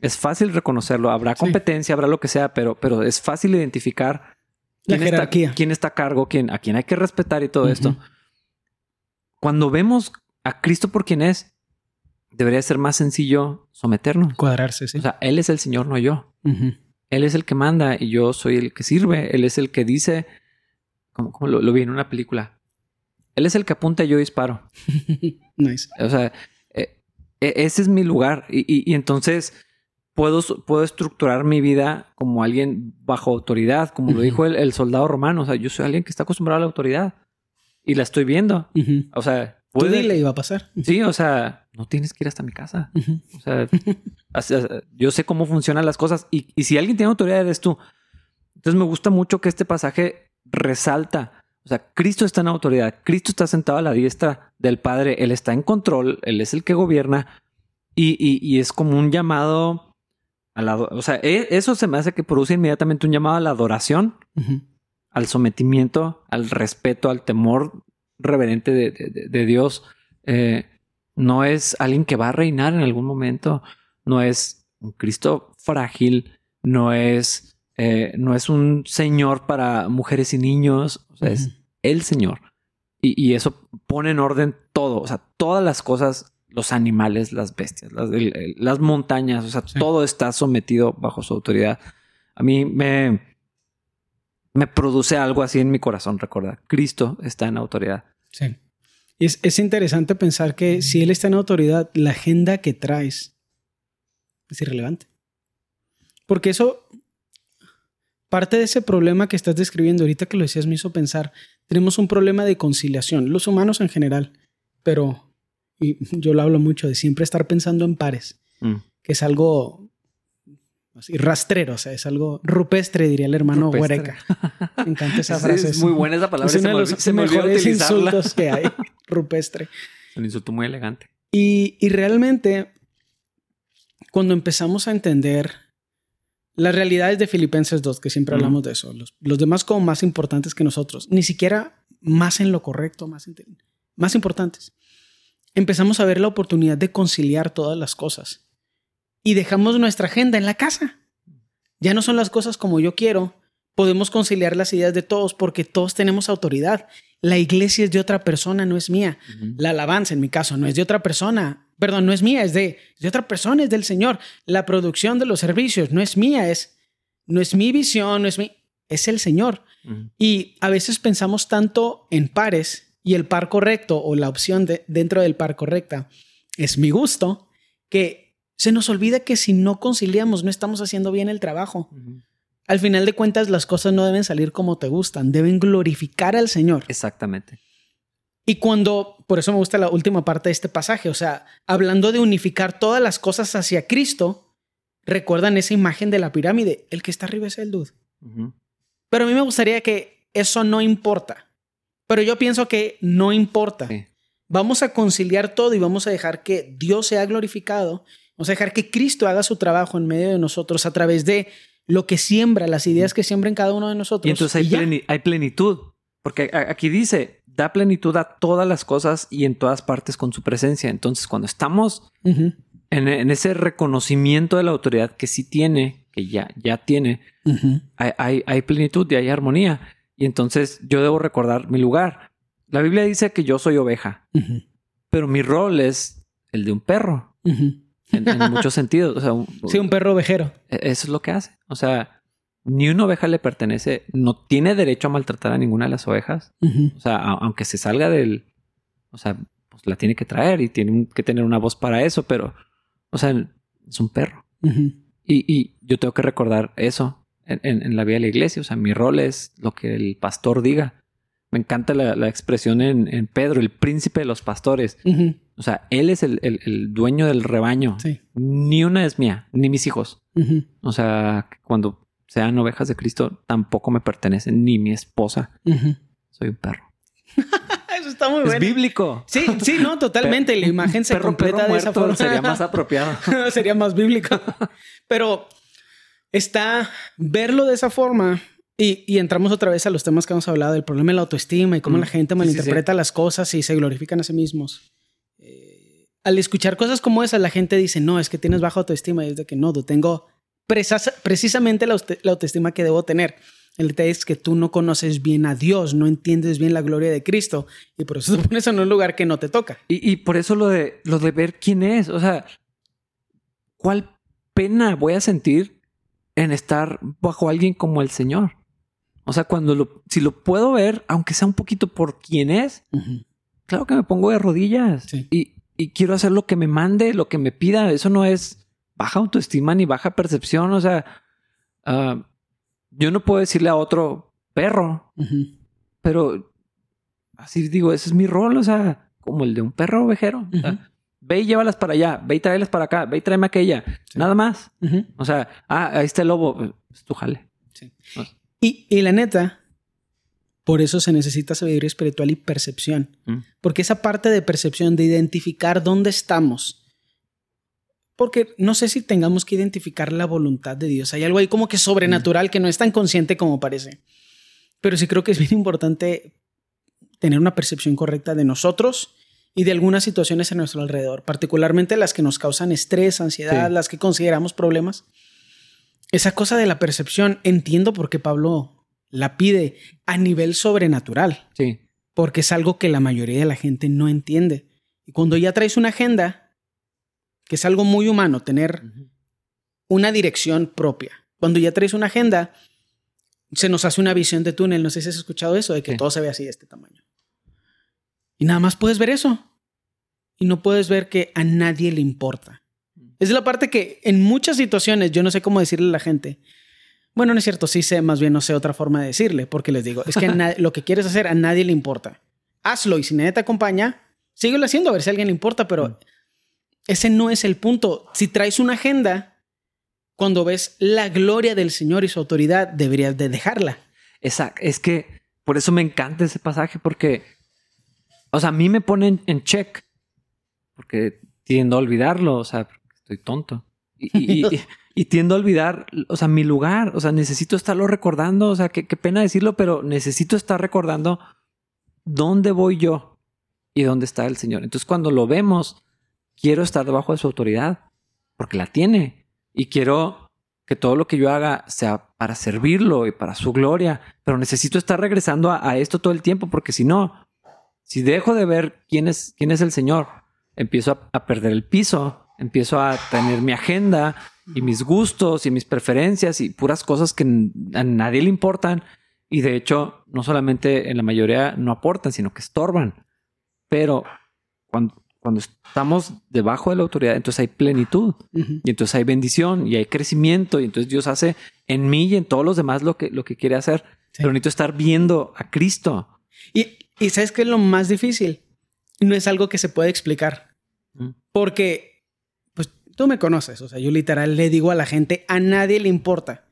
es fácil reconocerlo, habrá competencia, habrá lo que sea, pero, pero es fácil identificar la jerarquía. Está, quién está a cargo, quién, a quién hay que respetar y todo esto. Cuando vemos a Cristo por quien es, debería ser más sencillo someternos. Cuadrarse, sí. O sea, Él es el Señor, no yo. Él es el que manda y yo soy el que sirve. Él es el que dice, como, lo, vi en una película. Él es el que apunta y yo disparo. nice. O sea, eh, e, ese es mi lugar. y entonces puedo, estructurar mi vida como alguien bajo autoridad, como lo dijo el, soldado romano. O sea, yo soy alguien que está acostumbrado a la autoridad y la estoy viendo. O sea, puede... Tú iba a pasar. Sí, o sea, no tienes que ir hasta mi casa. O sea, yo sé cómo funcionan las cosas y, y, si alguien tiene autoridad eres tú. Entonces me gusta mucho que este pasaje resalta. O sea, Cristo está en autoridad, Cristo está sentado a la diestra del Padre, Él está en control, Él es el que gobierna y, y es como un llamado o sea, e, eso se me hace que produce inmediatamente un llamado a la adoración, al sometimiento, al respeto, al temor reverente de, Dios. Eh, no es alguien que va a reinar en algún momento, no es un Cristo frágil, no es, eh, no es un Señor para mujeres y niños, o sea, es el Señor. Y, y, eso pone en orden todo, o sea, todas las cosas los animales, las bestias, las, montañas, o sea, todo está sometido bajo su autoridad. A mí me, me produce algo así en mi corazón, recuerda, Cristo está en autoridad. Sí. Es, es interesante pensar que si Él está en autoridad, la agenda que traes es irrelevante. Porque eso, parte de ese problema que estás describiendo ahorita que lo decías me hizo pensar, tenemos un problema de conciliación, los humanos en general, pero y yo lo hablo mucho de siempre estar pensando en pares, mm. que es algo así, rastrero, o sea, es algo rupestre, diría el hermano Huereca. Me encanta esa frase. Es muy buena esa palabra. Es uno de los mejores insultos que hay, rupestre. Es un insulto muy elegante. Y, y realmente, cuando empezamos a entender las realidades de Filipenses 2, que siempre hablamos de eso, los, los, demás como más importantes que nosotros, ni siquiera más en lo correcto, más, más importantes empezamos a ver la oportunidad de conciliar todas las cosas. Y dejamos nuestra agenda en la casa. Ya no son las cosas como yo quiero. Podemos conciliar las ideas de todos porque todos tenemos autoridad. La iglesia es de otra persona, no es mía. La alabanza, en mi caso, no es de otra persona. Perdón, no es mía, es de, de otra persona, es del Señor. La producción de los servicios no es mía, es, no es mi visión, no es mi, es el Señor. Y a veces pensamos tanto en pares y el par correcto o la opción de, dentro del par correcta es mi gusto, que se nos olvida que si no conciliamos no estamos haciendo bien el trabajo. Al final de cuentas las cosas no deben salir como te gustan, deben glorificar al Señor. Exactamente. Y cuando, por eso me gusta la última parte de este pasaje, o sea, hablando de unificar todas las cosas hacia Cristo, recuerdan esa imagen de la pirámide, el que está arriba es el dude. Pero a mí me gustaría que eso no importa. Pero yo pienso que no importa. Vamos a conciliar todo y vamos a dejar que Dios sea glorificado. Vamos a dejar que Cristo haga su trabajo en medio de nosotros a través de lo que siembra, las ideas que siembra en cada uno de nosotros. Y entonces hay, ya. pleni- hay plenitud. Porque aquí dice, da plenitud a todas las cosas y en todas partes con su presencia. Entonces, cuando estamos Ujú, en, en ese reconocimiento de la autoridad que sí tiene, que ya, ya tiene, ujú, hay, hay, hay plenitud y hay armonía. Y entonces yo debo recordar mi lugar. La Biblia dice que yo soy oveja, ujú, pero mi rol es el de un perro ujú. En, en muchos sentidos. O sea, un- Sí, un perro ovejero. e- eso es lo que hace. O sea, ni una oveja le pertenece, no tiene derecho a maltratar a ninguna de las ovejas. O sea, a- aunque se salga del, o sea, pues la tiene que traer y tiene que tener una voz para eso, pero, o sea, es un perro. Y, y yo tengo que recordar eso en, en- en la vida de la iglesia. O sea, mi rol es lo que el pastor diga. Me encanta la, la expresión en, en Pedro, el príncipe de los pastores. O sea, él es el, el- el dueño del rebaño. Sí. Ni una es mía, ni mis hijos. O sea, cuando sean ovejas de Cristo, tampoco me pertenecen, ni mi esposa. Soy un perro. Eso está muy Es bueno. bíblico. Sí, sí, no, totalmente. La imagen se perro, completa perro de esa forma. sería más apropiado. Sería más bíblico. Pero está verlo de esa forma. Y, y entramos otra vez a los temas que hemos hablado del problema de la autoestima y cómo Mm, la gente sí, sí, malinterpreta las cosas y se glorifican a sí mismos. Al escuchar cosas como esas, la gente dice, no, es que tienes baja autoestima. Y es de que no, yo tengo presas- precisamente la, la autoestima que debo tener. El detalle es que tú no conoces bien a Dios, no entiendes bien la gloria de Cristo y por eso te pones en un lugar que no te toca. Y, y por eso lo de, lo de ver quién es. O sea, ¿cuál pena voy a sentir en estar bajo alguien como el Señor? O sea, cuando lo, si lo puedo ver, aunque sea un poquito por quién es, claro que me pongo de rodillas Sí. y, y quiero hacer lo que me mande, lo que me pida. Eso no es baja autoestima ni baja percepción. O sea, ah, yo no puedo decirle a otro perro, pero así digo, ese es mi rol, o sea, como el de un perro ovejero. O sea, ve y llévalas para allá, ve y tráelas para acá, ve y tráeme aquella, nada más. O sea, ah, ahí está el lobo, es tu jale. Sí. Ah. Y, y la neta, por eso se necesita sabiduría espiritual y percepción. Mm. Porque esa parte de percepción, de identificar dónde estamos. Porque no sé si tengamos que identificar la voluntad de Dios. Hay algo ahí como que sobrenatural que no es tan consciente como parece. Pero sí creo que es bien importante tener una percepción correcta de nosotros y de algunas situaciones a nuestro alrededor, particularmente las que nos causan estrés, ansiedad, Sí. las que consideramos problemas. Esa cosa de la percepción, entiendo por qué Pablo la pide a nivel sobrenatural Sí, porque es algo que la mayoría de la gente no entiende. Y cuando ya traes una agenda, que es algo muy humano, tener una dirección propia. Cuando ya traes una agenda, se nos hace una visión de túnel. No sé si has escuchado eso, de que Sí. todo se ve así de este tamaño. Y nada más puedes ver eso. Y no puedes ver que a nadie le importa. Es la parte que en muchas situaciones yo no sé cómo decirle a la gente. Bueno, no es cierto, sí sé, más bien no sé otra forma de decirle, porque les digo, es que lo que quieres hacer a nadie le importa. Hazlo y si nadie te acompaña, síguelo haciendo a ver si a alguien le importa, pero Mm. ese no es el punto. Si traes una agenda, cuando ves la gloria del Señor y su autoridad, deberías de dejarla. Exacto. Es que por eso me encanta ese pasaje porque, o sea, a mí me ponen en check porque tiendo a olvidarlo, o sea, estoy tonto. Y, y- y- y tiendo a olvidar, o sea, mi lugar, o sea, necesito estarlo recordando, o sea, qué, pena decirlo, pero necesito estar recordando dónde voy yo y dónde está el Señor. Entonces, cuando lo vemos, quiero estar debajo de su autoridad, porque la tiene, y quiero que todo lo que yo haga sea para servirlo y para su gloria, pero necesito estar regresando a, esto todo el tiempo, porque si no, si dejo de ver quién es, quién es el Señor, empiezo a perder el piso, empiezo a tener mi agenda y mis gustos y mis preferencias y puras cosas que a nadie le importan y de hecho no solamente en la mayoría no aportan, sino que estorban. Pero cuando, cuando estamos debajo de la autoridad, entonces hay plenitud Ujú. y entonces hay bendición y hay crecimiento y entonces Dios hace en mí y en todos los demás lo que, lo que quiere hacer. Sí. Pero necesito estar viendo a Cristo. Y, y ¿sabes qué es lo más difícil? No es algo que se puede explicar. Mm. Porque, tú me conoces, o sea, yo literal le digo a la gente, a nadie le importa.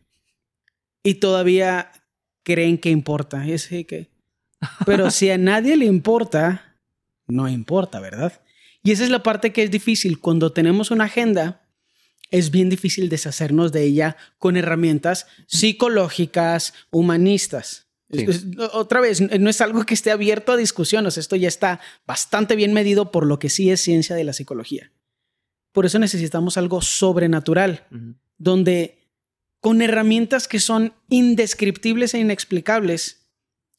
Y todavía creen que importa. Y que... Pero si a nadie le importa, no importa, ¿verdad? Y esa es la parte que es difícil. Cuando tenemos una agenda, es bien difícil deshacernos de ella con herramientas psicológicas, humanistas. Sí. Otra vez, no es algo que esté abierto a sea, esto ya está bastante bien medido por lo que sí es ciencia de la psicología. Por eso necesitamos algo sobrenatural, donde con herramientas que son indescriptibles e inexplicables,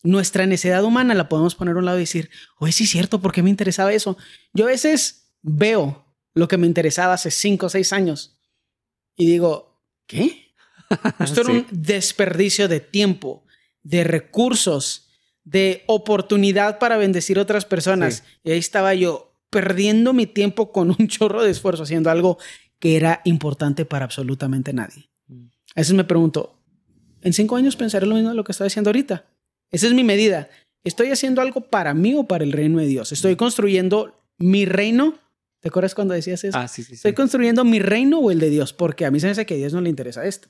nuestra necedad humana la podemos poner a un lado y decir, oye, sí es cierto, ¿por qué me interesaba eso? Yo a veces veo lo que me interesaba hace cinco o seis años y digo, ¿qué? Esto era un desperdicio de tiempo, de recursos, de oportunidad para bendecir a otras personas. Sí. Y ahí estaba yo perdiendo mi tiempo con un chorro de esfuerzo haciendo algo que era importante para absolutamente nadie. Mm. A veces me pregunto, ¿en cinco años pensaré lo mismo de lo que estoy haciendo ahorita? Esa es mi medida. ¿Estoy haciendo algo para mí o para el reino de Dios? ¿Estoy construyendo mi reino? ¿Te acuerdas cuando decías eso? Ah, sí, sí, sí. ¿Estoy construyendo mi reino o el de Dios? Porque a mí se me hace que a Dios no le interesa esto.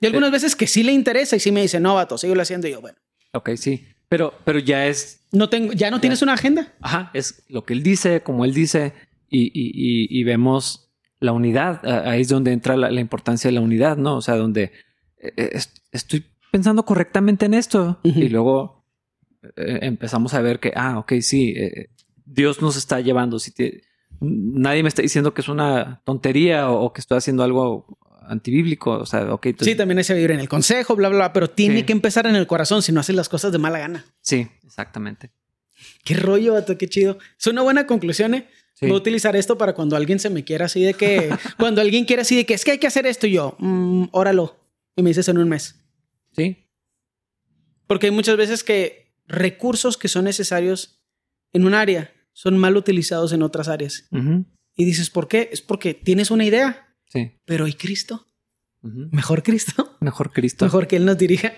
Y algunas veces que sí le interesa y sí me dice, no, vato, síguelo haciendo. Y yo, bueno, Ok, sí. Pero, pero ya es no tengo, ¿ya no tienes una agenda? Ajá, es lo que él dice, como él dice, y, y- y- vemos la unidad. Ah, Ahí es donde entra la, la importancia de la unidad, ¿no? O sea, donde eh, eh, est- estoy pensando correctamente en esto y luego eh, empezamos a ver que, ah, ok, sí, eh, Dios nos está llevando. Si te- nadie me está diciendo que es una tontería o, o que estoy haciendo algo antibíblico. O sea, ok, Sí, también ese vivir en el consejo, bla, bla, bla, pero tiene Sí. que empezar en el corazón si no haces las cosas de mala gana. sí, exactamente. Qué rollo, vato, qué chido. Es una buena conclusión, ¿eh? Sí. Voy a utilizar esto para cuando alguien se me quiera así de que, cuando alguien quiera así de que es que hay que hacer esto y yo, mm, óralo. Y me dices en un mes. Sí, Porque hay muchas veces que recursos que son necesarios en un área son mal utilizados en otras áreas. Y dices, ¿por qué? Es porque tienes una idea, sí. pero ¿y Cristo? Mejor Cristo. Mejor Cristo. Mejor que Él nos dirija.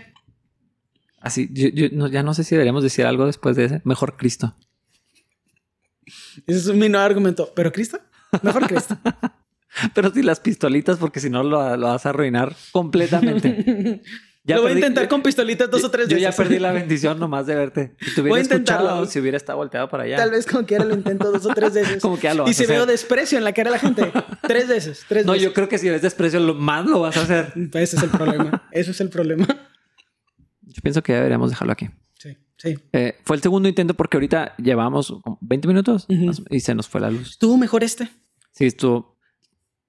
Así, yo, yo no- ya no sé si deberíamos decir algo después de ese. Mejor Cristo. Ese es mi nuevo argumento. ¿Pero Cristo? Mejor Cristo. Pero si las pistolitas, porque si no lo, lo vas a arruinar completamente. Lo voy a intentar con pistolitas dos o tres Yo veces. ya perdí la bendición nomás de verte. Si te Voy hubiera a intentarlo. escuchado, si hubiera estado volteado para allá. Tal vez como quiera lo intento dos o tres veces. Como que ya lo y vas a si hacer. veo desprecio en la cara de la gente, tres veces, tres No, veces. yo creo que si ves desprecio, lo más lo vas a hacer. Ese es el problema. Eso es el problema. Yo pienso que ya deberíamos dejarlo aquí. Sí, sí. Eh, fue el segundo intento porque ahorita llevamos como 20 minutos y se nos fue la luz. ¿Estuvo mejor este? Sí, estuvo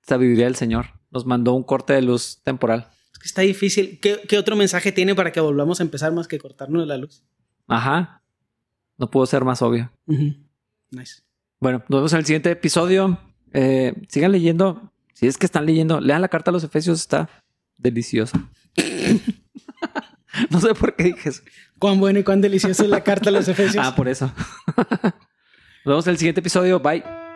sabiduría del Señor. Nos mandó un corte de luz temporal. Es que está difícil. ¿Qué, qué otro mensaje tiene para que volvamos a empezar más que cortarnos la luz? Ajá. No pudo ser más obvio. Ujú. Nice. Bueno, nos vemos en el siguiente episodio. Eh, sigan leyendo. Si es que están leyendo, lean la carta a los Efesios, está deliciosa. no sé por qué dije eso. Cuán bueno y cuán deliciosa es la carta a los Efesios. Ah, por eso. nos vemos en el siguiente episodio. Bye.